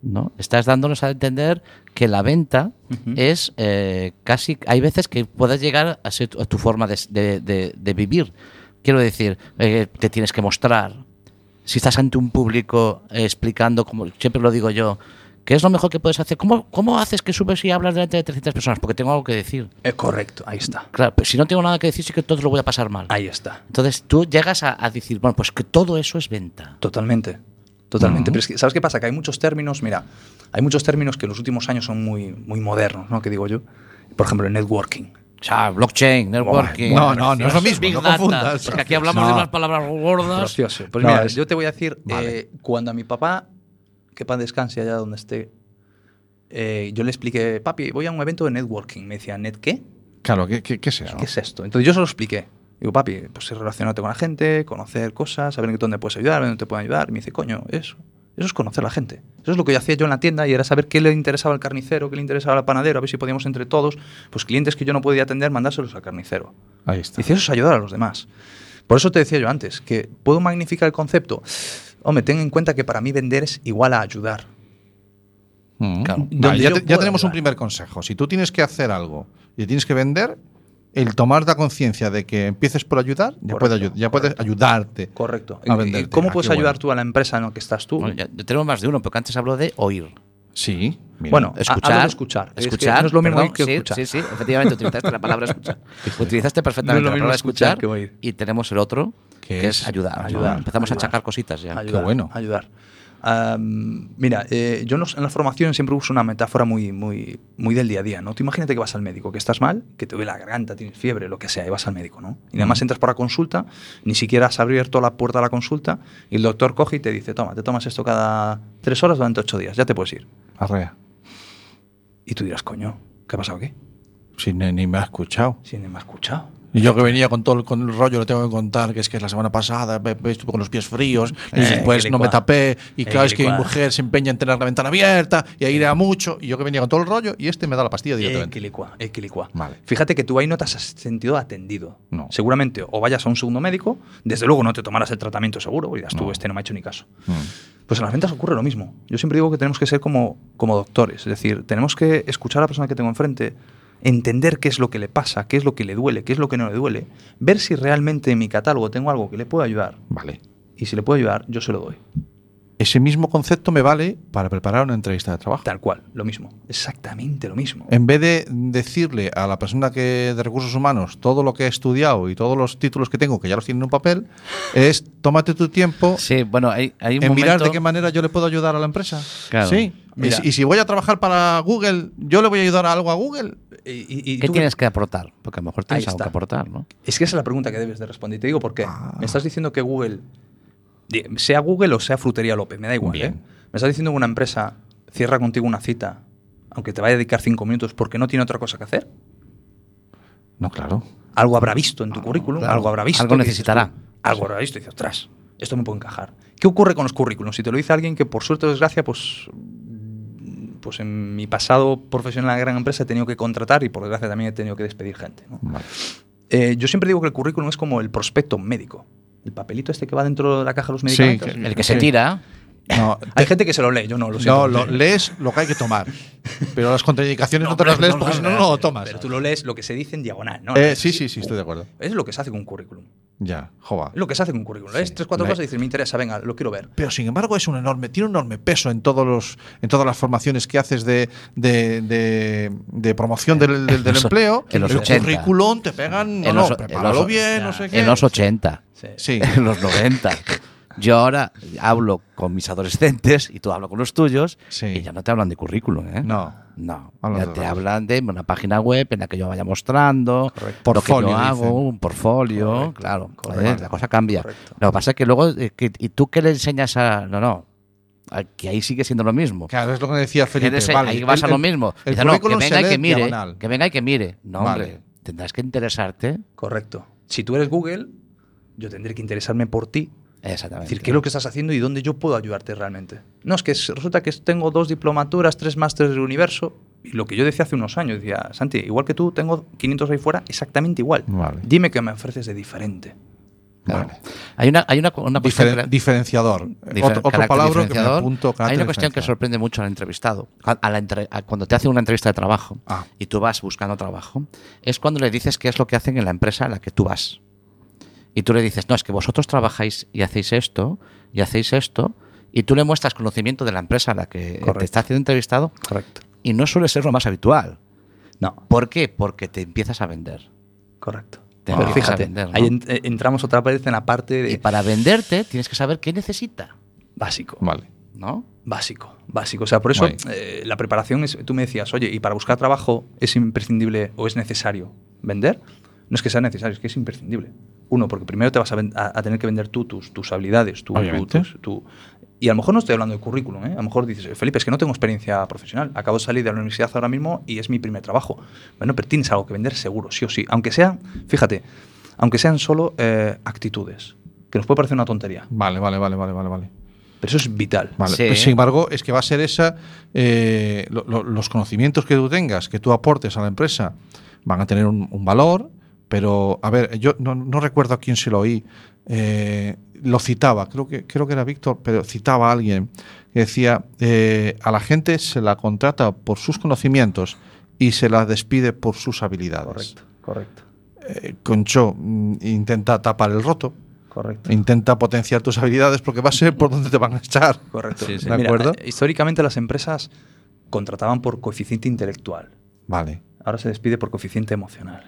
S3: ¿no? Estás dándonos a entender que la venta es eh, casi. Hay veces que puedes llegar a ser tu, tu forma de, de- de- de vivir. Quiero decir, eh, te tienes que mostrar. Si estás ante un público eh, explicando, como siempre lo digo yo, ¿qué es lo mejor que puedes hacer? ¿Cómo, ¿Cómo haces que subes y hablas delante de 300 personas? Porque tengo algo que decir.
S5: Eh, correcto, ahí está.
S3: Claro, pero si no tengo nada que decir, sí que todo lo voy a pasar mal.
S5: Ahí está.
S3: Entonces tú llegas a, a decir, bueno, pues que todo eso es venta.
S5: Totalmente. Totalmente. Pero es que, ¿sabes qué pasa? Que hay muchos términos, mira, hay muchos términos que en los últimos años son muy, muy modernos, ¿no? Que digo yo. Por ejemplo, el networking.
S3: O sea, blockchain, networking.
S2: no, no, no es lo mismo,
S3: Big
S2: no
S3: data,
S2: confundas.
S3: Porque aquí hablamos
S2: No.
S3: de unas palabras gordas.
S5: Precioso. Pues
S2: No,
S5: mira,
S2: es-
S5: yo te voy a decir,
S2: Vale.
S5: eh, cuando a mi papá, que pan descanse allá donde esté, eh, yo le expliqué, papi, voy a un evento de networking. Me decía, ¿net qué?
S2: Claro, ¿qué, qué, qué es eso?
S5: ¿Qué es esto? Entonces yo se lo expliqué. Digo, papi, pues es relacionarte con la gente, conocer cosas, saber en dónde puedes ayudar, dónde te pueden ayudar. Y me dice, coño, eso. Eso es conocer a la gente. Eso es lo que yo hacía yo en la tienda y era saber qué le interesaba al carnicero, qué le interesaba al panadero, a ver si podíamos entre todos, pues clientes que yo no podía atender, mandárselos al carnicero.
S2: Ahí está.
S5: Dice, eso es ayudar a los demás. Por eso te decía yo antes, que puedo magnificar el concepto. Hombre, ten en cuenta que para mí vender es igual a ayudar.
S2: Mm.
S3: Claro.
S2: Vale, ya, te- tenemos un primer consejo. Si tú tienes que hacer algo y tienes que vender, el tomar la conciencia de que empieces por ayudar, ya,
S5: Correcto,
S2: puede, ayu- ya puedes ayudarte.
S5: Correcto.
S2: A
S5: ¿Y-
S2: venderte.
S5: ¿Y cómo
S2: Ah,
S5: puedes
S2: qué
S5: ayudar
S2: bueno.
S5: tú a la empresa en la que estás tú?
S3: Bueno, ya- tenemos más de uno, porque antes hablo de oír.
S2: Sí. mira.
S5: Bueno,
S3: Escuchar.
S5: de escuchar. Es que
S3: Escuchar.
S5: no es lo mismo
S3: perdón,
S5: oír que
S3: sí,
S5: escuchar.
S3: Sí, sí, efectivamente, utilizaste la palabra escuchar. Utilizaste perfectamente
S5: No
S3: la palabra
S5: escuchar
S3: escuchar, y tenemos el otro,
S2: Que es
S3: ayudar. ¿no?
S5: ayudar,
S3: Empezamos
S5: ayudar.
S3: a achacar cositas ya.
S5: Ayudar,
S2: bueno.
S5: Ayudar. Am, mira, eh, yo en, los- en las formaciones siempre uso una metáfora muy, muy, muy del día a día, ¿no? Tú imagínate que vas al médico, que estás mal, que te duele la garganta, tienes fiebre, lo que sea, y vas al médico, ¿no? Y además entras por la consulta, ni siquiera has abierto la puerta a la consulta, y el doctor coge y te dice, toma, te tomas esto cada tres horas durante ocho días, ya te puedes ir.
S2: Arrea.
S5: Y tú dirás, coño, ¿qué ha pasado aquí?
S2: Si ni, ni me ha escuchado.
S5: Si ni me ha escuchado.
S2: Y yo que venía con todo el, con el rollo, le tengo que contar que es que la semana pasada estuve con los pies fríos y
S5: Eh,
S2: después no me tapé. Y
S5: Eh,
S2: claro, es que mi mujer se empeña en tener la ventana abierta y ahí a mucho. Y yo que venía con todo el rollo y este me da la pastilla directamente.
S5: Equilicua, equilicua.
S2: Vale.
S5: Fíjate que tú ahí no te has sentido atendido.
S2: No.
S5: Seguramente o vayas a un segundo médico, desde luego no te tomarás el tratamiento seguro, y dirás tú,
S2: No.
S5: este no me ha hecho ni caso.
S2: Mm.
S5: Pues en las ventas ocurre lo mismo. Yo siempre digo que tenemos que ser como, como doctores, es decir, tenemos que escuchar a la persona que tengo enfrente, entender qué es lo que le pasa, qué es lo que le duele, qué es lo que no le duele, ver si realmente en mi catálogo tengo algo que le puede ayudar
S2: Vale.
S5: y si le puedo ayudar, yo se lo doy.
S2: ese mismo concepto me vale para preparar una entrevista de trabajo.
S5: Tal cual, lo mismo. Exactamente lo mismo.
S2: En vez de decirle a la persona que de recursos humanos todo lo que he estudiado y todos los títulos que tengo, que ya los tiene en un papel, es tómate tu tiempo
S3: Sí, bueno, hay, hay un
S2: en mirar de qué manera yo le puedo ayudar a la empresa.
S3: Claro.
S2: Sí.
S5: Mira.
S2: y si voy a trabajar para Google, yo le voy a ayudar a algo a Google.
S5: Y- y- y
S3: ¿Qué
S5: tú-
S3: tienes que aportar? Porque a lo mejor tienes algo que aportar, ¿no?
S5: Es que esa es la pregunta que debes de responder. Y te digo por qué.
S2: Ah.
S5: Me estás diciendo que Google, sea Google o sea Frutería López, me da igual.
S2: Bien.
S5: ¿eh? Me estás diciendo que una empresa cierra contigo una cita, aunque te vaya a dedicar cinco minutos porque no tiene otra cosa que hacer.
S2: No, claro.
S5: Algo habrá visto en tu currículum,
S3: claro.
S5: algo habrá visto.
S3: Algo
S5: dices
S3: necesitará.
S5: Algo habrá visto y dices, ostras, esto me puede encajar. ¿Qué ocurre con los currículums? Si te lo dice alguien que por suerte o desgracia, pues, pues en mi pasado profesional en la gran empresa he tenido que contratar y por desgracia también he tenido que despedir gente. ¿no?
S2: Vale.
S5: Eh, yo siempre digo que el currículum es como el prospecto médico. El papelito este que va dentro de la caja de los medicamentos.
S3: El que se
S2: Sí. No,
S5: Hay gente que se lo lee, yo no lo siento.
S2: no lo, lees lo que hay que tomar. Pero las contraindicaciones no, te las lees porque si no, no lo tomas.
S5: Pero tú lo lees lo que se dice en diagonal, ¿no?
S2: Eh, sí, sí, sí, estoy de acuerdo.
S5: Es lo que se hace con un currículum.
S2: Ya, jova.
S5: Es lo que se hace con un currículum. Lees tres, cuatro
S2: Me-
S5: cosas y dices, me interesa, venga, lo quiero ver.
S2: Pero sin embargo es un enorme, tiene un enorme peso en todos los, en todas las formaciones que haces de, de, de- de promoción del, del- empleo.
S3: en los
S2: el
S3: 80.
S2: currículum te pegan, no,
S3: En
S2: no,
S3: los- en
S2: prepáralo
S3: los-
S2: bien, no sé qué.
S3: En los 80.
S5: Sí.
S2: Sí.
S3: En los 90. Yo ahora hablo con mis adolescentes y tú hablas con los tuyos
S2: Sí.
S3: y ya no te hablan de currículum, ¿eh?
S2: No.
S3: No, ya te hablan de una página web en la que yo vaya mostrando lo que yo hago,
S2: dicen.
S3: un portfolio,
S5: Correcto,
S3: claro,
S5: correcto.
S3: la cosa cambia.
S5: Correcto.
S3: Lo que pasa es que luego, eh, que- ¿y tú qué le enseñas a...? No, no, que ahí sigue siendo lo mismo.
S2: Claro, es lo que decía Felipe. vale,
S3: ahí vas
S2: el-
S3: a lo
S2: el-
S3: mismo.
S2: El
S3: Dice, no, que venga y que mire,
S2: diagonal.
S3: que venga y que mire. No,
S2: Vale.
S3: hombre, tendrás que interesarte.
S5: Correcto. Si tú eres Google, yo tendré que interesarme por ti. Es
S3: Exactamente.
S5: decir, qué es lo que estás haciendo y dónde yo puedo ayudarte realmente. No, es que es- resulta que tengo dos diplomaturas, tres másteres del universo. Y lo que yo decía hace unos años, decía, Santi, igual que tú, tengo 500 ahí fuera, exactamente igual.
S2: Vale.
S5: Dime qué me ofreces de diferente.
S3: Claro.
S2: Vale.
S3: Hay una, hay una, una cuestión
S2: Diferen- diferenciador.
S3: Difer-
S2: otro otro palabra que me
S3: diferenciador.
S2: apunto.
S3: Hay una cuestión que sorprende mucho al entrevistado. A- a la entre- a cuando te hacen una entrevista de trabajo
S2: Ah.
S3: y tú vas buscando trabajo, es cuando le dices qué es lo que hacen en la empresa a la que tú vas. Y tú le dices, no, es que vosotros trabajáis y hacéis esto, y hacéis esto, y tú le muestras conocimiento de la empresa a la que
S5: Correcto.
S3: te está haciendo entrevistado,
S5: Correcto.
S3: y no suele ser lo más habitual.
S5: No,
S3: ¿Por qué? Porque te empiezas a vender.
S5: correcto.
S3: Te
S5: Pero
S3: empiezas a
S5: fíjate,
S3: vender, ¿no?
S5: ahí en- eh, entramos otra vez en la parte
S3: Y
S5: de
S3: para venderte tienes que saber qué necesita,
S5: básico.
S2: Vale.
S3: ¿no?
S5: Básico, básico. O sea, por eso eh, la preparación es, tú me decías, oye, ¿y para buscar trabajo es imprescindible o es necesario vender? No es que sea necesario, es que es imprescindible. Uno, porque primero te vas a, ven- a- a tener que vender tú tus, tus habilidades, tu, tus- tu- y a lo mejor no estoy hablando de currículum, ¿eh? a lo mejor dices, Felipe, es que no tengo experiencia profesional, acabo de salir de la universidad ahora mismo y es mi primer trabajo. Bueno, pero tienes algo que vender seguro, sí o sí. Aunque sean, fíjate, aunque sean solo eh, actitudes, que nos puede parecer una tontería,
S2: Vale, vale, vale, vale, vale, vale.
S5: pero eso es vital.
S2: Vale,
S3: Sí.
S2: pues, sin embargo, es que va a ser esa. eh, lo- lo- los conocimientos que tú tengas, que tú aportes a la empresa, van a tener un, un valor, pero, a ver, yo no, no recuerdo a quién se lo oí. eh, lo citaba, creo que, creo que era Víctor, pero citaba a alguien que decía: eh, a la gente se la contrata por sus conocimientos y se la despide por sus habilidades.
S5: Correcto, correcto,
S2: Eh, Concho, mm, intenta tapar el roto.
S5: correcto.
S2: Intenta potenciar tus habilidades porque va a ser por donde te van a echar.
S5: Correcto.
S2: Sí, sí.
S5: Mira,
S2: ¿De acuerdo?
S5: eh, históricamente las empresas contrataban por coeficiente intelectual.
S2: Vale,
S5: Ahora se despide por coeficiente emocional.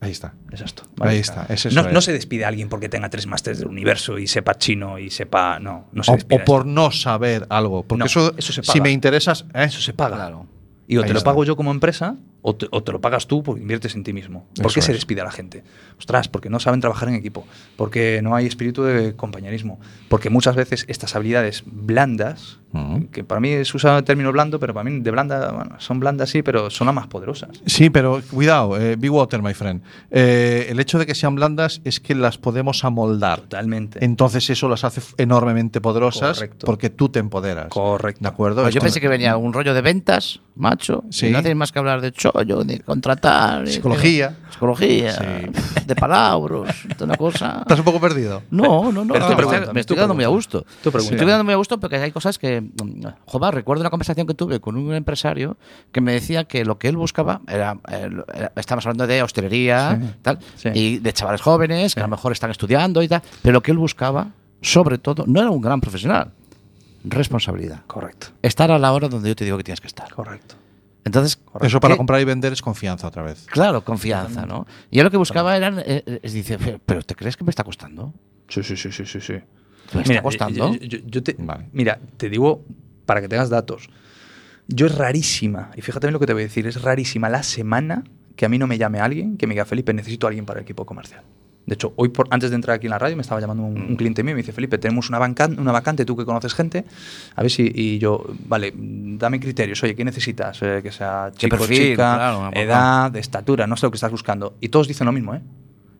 S2: Ahí está.
S5: Es esto.
S2: Ahí está, es eso
S5: no,
S2: es.
S5: no se despide a alguien porque tenga tres másteres del universo y sepa chino y sepa. No, no se
S2: O,
S5: despide.
S2: o por no saber algo. Porque
S5: No,
S2: eso,
S5: eso se
S2: si
S5: paga.
S2: me interesas, ¿eh?
S5: Eso se paga.
S3: Claro.
S5: Y o
S2: Ahí
S5: te lo pago yo como empresa o te, o te lo pagas tú porque inviertes en ti mismo. ¿Por
S2: Eso
S5: qué se
S2: es.
S5: despide a la gente? Ostras, porque no saben trabajar en equipo, porque no hay espíritu de compañerismo, porque muchas veces estas habilidades blandas, Que para mí se usa el término blando, pero para mí de blanda, bueno, son blandas sí, pero son las más poderosas.
S2: Sí, pero cuidado, eh, be water, my friend. Eh, el hecho de que sean blandas es que las podemos amoldar.
S5: Totalmente.
S2: Entonces eso las hace enormemente poderosas
S5: Correcto.
S2: porque tú te empoderas.
S5: Correcto.
S2: ¿De acuerdo?
S3: Pues yo pensé que venía un rollo de ventas, macho.
S2: Sí.
S3: Y no hacéis más que hablar de chollo, de contratar. de-
S2: Psicología.
S3: Psicología.
S2: Sí.
S3: De palabras. de una cosa.
S2: ¿Estás un poco perdido?
S3: No, no, no.
S5: Pero
S3: no,
S5: tú
S3: me estoy- me
S5: tú
S3: estoy quedando muy a gusto.
S5: Tú pregunta.
S3: Me estoy quedando muy a gusto porque hay cosas que. Mm, Joder, recuerdo una conversación que tuve con un empresario que me decía que lo que él buscaba era. eh, era- estamos hablando de hostelería,
S5: Sí.
S3: tal,
S5: Sí.
S3: y de chavales jóvenes que a lo mejor están estudiando y tal, pero lo que él buscaba sobre todo, no era un gran profesional. Responsabilidad.
S5: Correcto.
S3: Estar a la hora donde yo te digo que tienes que estar.
S5: Correcto.
S3: Entonces,
S2: Eso para
S3: ¿qué?
S2: comprar y vender es confianza otra vez.
S3: Claro, confianza, ¿no? Y yo lo que buscaba eran. eh, eh, dice, ¿pero te crees que me está costando?
S5: Sí, sí, sí, sí, sí. sí.
S3: ¿Me está costando?
S5: yo- yo- yo te-
S2: Vale.
S5: Mira, te digo, para que tengas datos, yo es rarísima, y fíjate bien lo que te voy a decir, es rarísima la semana que a mí no me llame alguien que me diga, Felipe, necesito a alguien para el equipo comercial. De hecho, hoy por, antes de entrar aquí en la radio me estaba llamando un,
S3: Mm.
S5: un cliente mío y me dice, Felipe, tenemos una, vacan- una vacante, tú que conoces gente, a ver si... Y yo, vale, dame criterios, oye, ¿qué necesitas? Eh, que sea
S3: ¿Qué
S5: chico,
S3: perfil?
S5: chica,
S3: Claro,
S5: edad, de estatura, no sé lo que estás buscando. Y todos dicen lo mismo, ¿eh?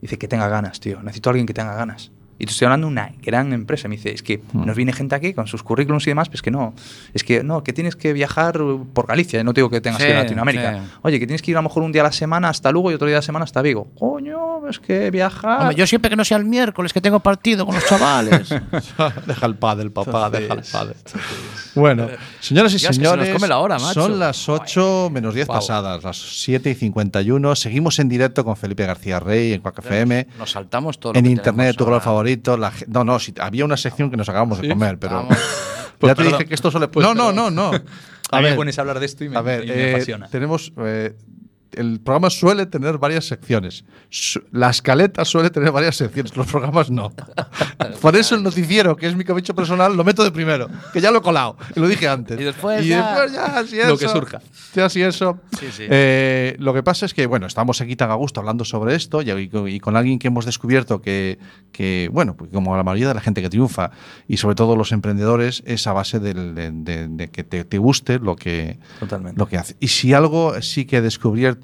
S5: Dice que tenga ganas, tío. Necesito a alguien que tenga ganas. Y te estoy hablando de una gran empresa. Me dice, es que nos viene gente aquí con sus currículums y demás, pues que no. Es que no, que tienes que viajar por Galicia. No te digo que tengas
S3: Sí,
S5: que ir a Latinoamérica.
S3: sí.
S5: Oye, que tienes que ir a lo mejor un día a la semana hasta Lugo y otro día a la semana hasta Vigo. Coño, es que viajar.
S3: Hombre, yo siempre que no sea el miércoles que tengo partido con los chavales.
S2: deja el padre, papá, deja el padre. Bueno, señoras y
S3: es se nos
S2: señores,
S3: come la hora, macho.
S2: son las 8 menos 10
S5: Guau.
S2: pasadas, las 7 y 51. Seguimos en directo con Felipe García Rey en Quack FM.
S3: Nos saltamos todo. lo
S2: En
S3: que
S2: internet, tu color favorito. La, no, no, si, había una sección que nos acabamos de comer, pero. Ya
S5: Pues
S2: te
S5: perdón.
S2: dije que esto suele.
S5: Pues
S2: no, no, no, no.
S5: a mí me pones a hablar de esto y me,
S2: A ver,
S5: y me
S2: eh,
S5: apasiona.
S2: tenemos. eh, el programa suele tener varias secciones. La escaleta suele tener varias secciones, los programas no. Por eso el noticiero, que es mi capricho personal, lo meto de primero, que ya lo he colado, y lo dije antes.
S3: Y después
S2: Y
S3: ya-
S2: después ya,
S5: Lo
S2: eso,
S5: que surja.
S2: Ya, si eso.
S3: Sí, sí.
S2: Eh, lo que pasa es que, bueno, estamos aquí tan a gusto hablando sobre esto y, y con alguien que hemos descubierto que, que, bueno, pues como la mayoría de la gente que triunfa y sobre todo los emprendedores, es a base del- de, de- de que te, te guste lo que,
S5: Totalmente.
S2: lo que hace. Y si algo sí que he descubierto,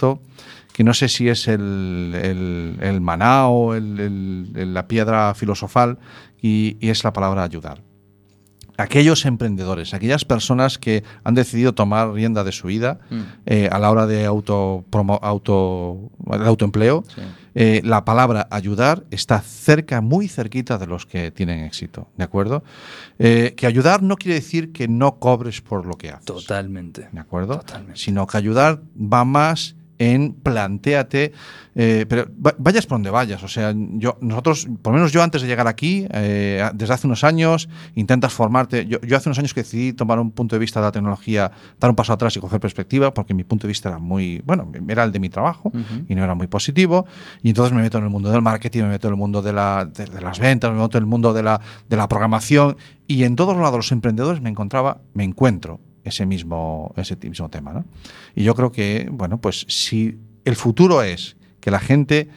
S2: que no sé si es el, el, el maná o el- la piedra filosofal, y, y es la palabra ayudar. Aquellos emprendedores, aquellas personas que han decidido tomar rienda de su vida
S5: Mm.
S2: eh, a la hora de auto, promo- auto, el autoempleo, eh, la palabra ayudar está cerca, muy cerquita de los que tienen éxito, ¿de acuerdo? Eh, que ayudar no quiere decir que no cobres por lo que haces.
S5: Totalmente.
S2: ¿De acuerdo?
S5: Totalmente.
S2: Sino que ayudar va más en planteate, eh, pero va- vayas por donde vayas. O sea, yo, nosotros, por lo menos yo antes de llegar aquí, eh, desde hace unos años, intentas formarte. Yo, yo hace unos años que decidí tomar un punto de vista de la tecnología, dar un paso atrás y coger perspectiva, porque mi punto de vista era muy, bueno, era el de mi trabajo y no era muy positivo. Y entonces me meto en el mundo del marketing, me meto en el mundo de, la- de- de las ventas, me meto en el mundo de la, de la programación. Y en todos lados los emprendedores me encontraba, me encuentro ese mismo, ese mismo tema. ¿no? Y yo creo que, bueno, pues si el futuro es que la gente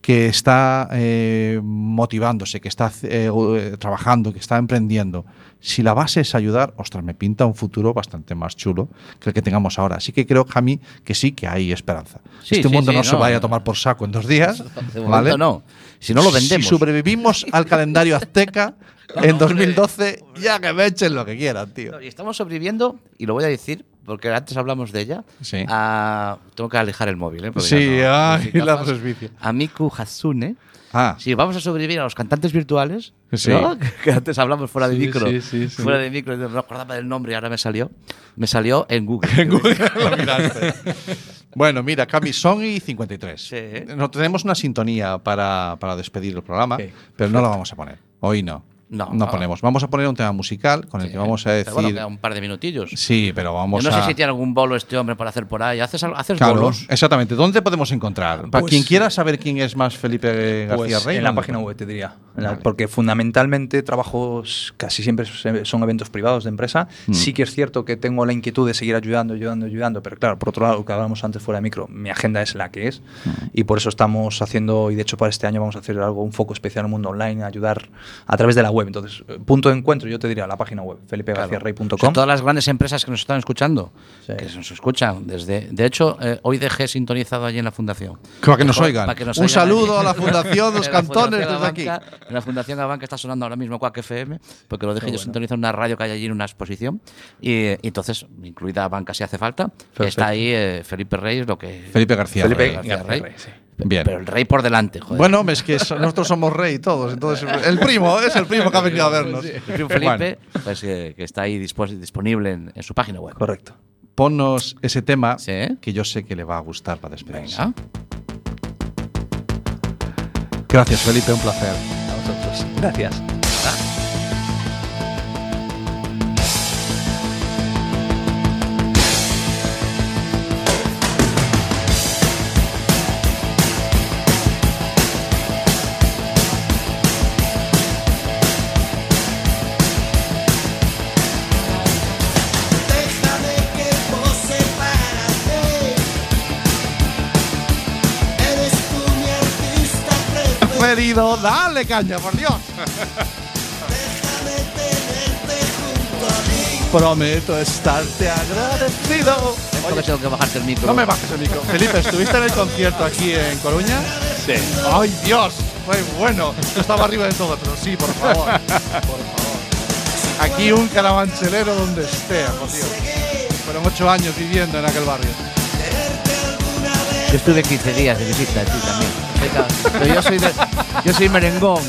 S2: que está eh, motivándose, que está eh, trabajando, que está emprendiendo, si la base es ayudar, ostras, me pinta un futuro bastante más chulo que el que tengamos ahora. Así que creo, Jami, que sí que hay esperanza.
S3: Sí,
S2: este
S3: sí,
S2: mundo
S3: sí,
S2: no, se vaya a tomar por saco en dos días.
S3: De
S2: ¿vale?
S3: no. Si no lo vendemos.
S2: Si sobrevivimos al calendario azteca en 2012, ya que me echen lo que quieran, tío.
S3: Y estamos sobreviviendo, y lo voy a decir, porque antes hablamos de ella.
S2: Sí.
S3: a- tengo que alejar el móvil, ¿eh? Porque
S2: Sí,
S3: ya no-
S2: ay,
S3: sin
S2: la presbicia.
S3: A Miku Hatsune.
S2: Ah,
S3: Si vamos a sobrevivir a los cantantes virtuales,
S2: Sí.
S3: ¿no? que antes hablamos fuera de
S5: Sí,
S3: micro,
S5: sí, sí, sí.
S3: fuera de micro, no acordaba del nombre y ahora me salió, me salió en Google.
S2: Lo miraste. Bueno, mira, Cami, son y 53.
S3: Sí.
S2: No tenemos una sintonía para, para despedir el programa,
S5: Ok.
S2: pero no la vamos a poner. Hoy no.
S3: No,
S2: no
S3: no.
S2: ponemos. Vamos a poner un tema musical con el que vamos a
S3: Pero
S2: decir.
S3: bueno, queda un par de minutillos.
S2: sí, pero vamos
S3: Yo no
S2: a.
S3: sé si tiene algún bolo este hombre para hacer por ahí. ¿Haces, haces
S2: Claro,
S3: bolos?
S2: exactamente. ¿Dónde podemos encontrar? Para
S5: Pues,
S2: quien quiera saber quién es más Felipe García
S5: Pues
S2: Rey.
S5: en la página web te diría.
S2: Vale.
S5: Porque fundamentalmente trabajos casi siempre son eventos privados de empresa.
S2: Mm.
S5: Sí que es cierto que tengo la inquietud de seguir ayudando, ayudando, ayudando, pero claro, por otro lado, lo que hablábamos antes fuera de micro, mi agenda es la que es
S2: Mm.
S5: y por eso estamos haciendo, y de hecho para este año vamos a hacer algo, un foco especial en el mundo online, ayudar a través de la web. Entonces, eh, punto de encuentro, yo te diría la página web, felipegarciarrey.com.
S3: O sea, todas las grandes empresas que nos están escuchando,
S5: Sí.
S3: que nos escuchan desde. De hecho, eh, hoy dejé sintonizado allí en la fundación.
S2: Para que nos oigan.
S3: para que nos
S2: Un
S3: oigan
S2: saludo
S3: allí.
S2: a la Fundación los Cantones desde aquí.
S3: Abanca- En la Fundación Abanca está sonando ahora mismo Quack FM, porque lo dejé
S5: Qué
S3: yo
S5: bueno.
S3: sintonizado en una radio que hay allí en una exposición. Y, y entonces, incluida Banca si hace falta,
S5: Perfecto.
S3: está ahí eh, Felipe Reyes, lo que.
S2: Felipe García
S5: Felipe
S3: García Rey.
S5: Rey, sí.
S2: Bien.
S3: Pero el rey por delante, joder.
S2: Bueno, es que so- nosotros somos rey todos, entonces el primo es el primo que ha venido a vernos.
S3: el primo Felipe, pues, eh, que está ahí disponible en, en su página web.
S5: Correcto.
S2: Ponnos ese tema
S3: Sí.
S2: que yo sé que le va a gustar para despedirse.
S3: Venga.
S2: Gracias, Felipe, un placer.
S5: A vosotros. Gracias.
S2: Preferido. Dale caña, por Dios. Prometo estarte agradecido.
S3: Esto que tengo que bajarte el micro.
S2: No me bajes el micro. Felipe, ¿estuviste en el concierto aquí en Coruña?
S5: Sí.
S2: ¡Ay, Dios! Fue bueno. Yo estaba arriba de todo, pero sí, por favor. Por favor. Aquí un caravancelero donde esté, por Dios. Fueron ocho años viviendo en aquel barrio.
S3: Yo estuve 15 días de visita aquí también. Pero yo soy, de- yo soy merengón.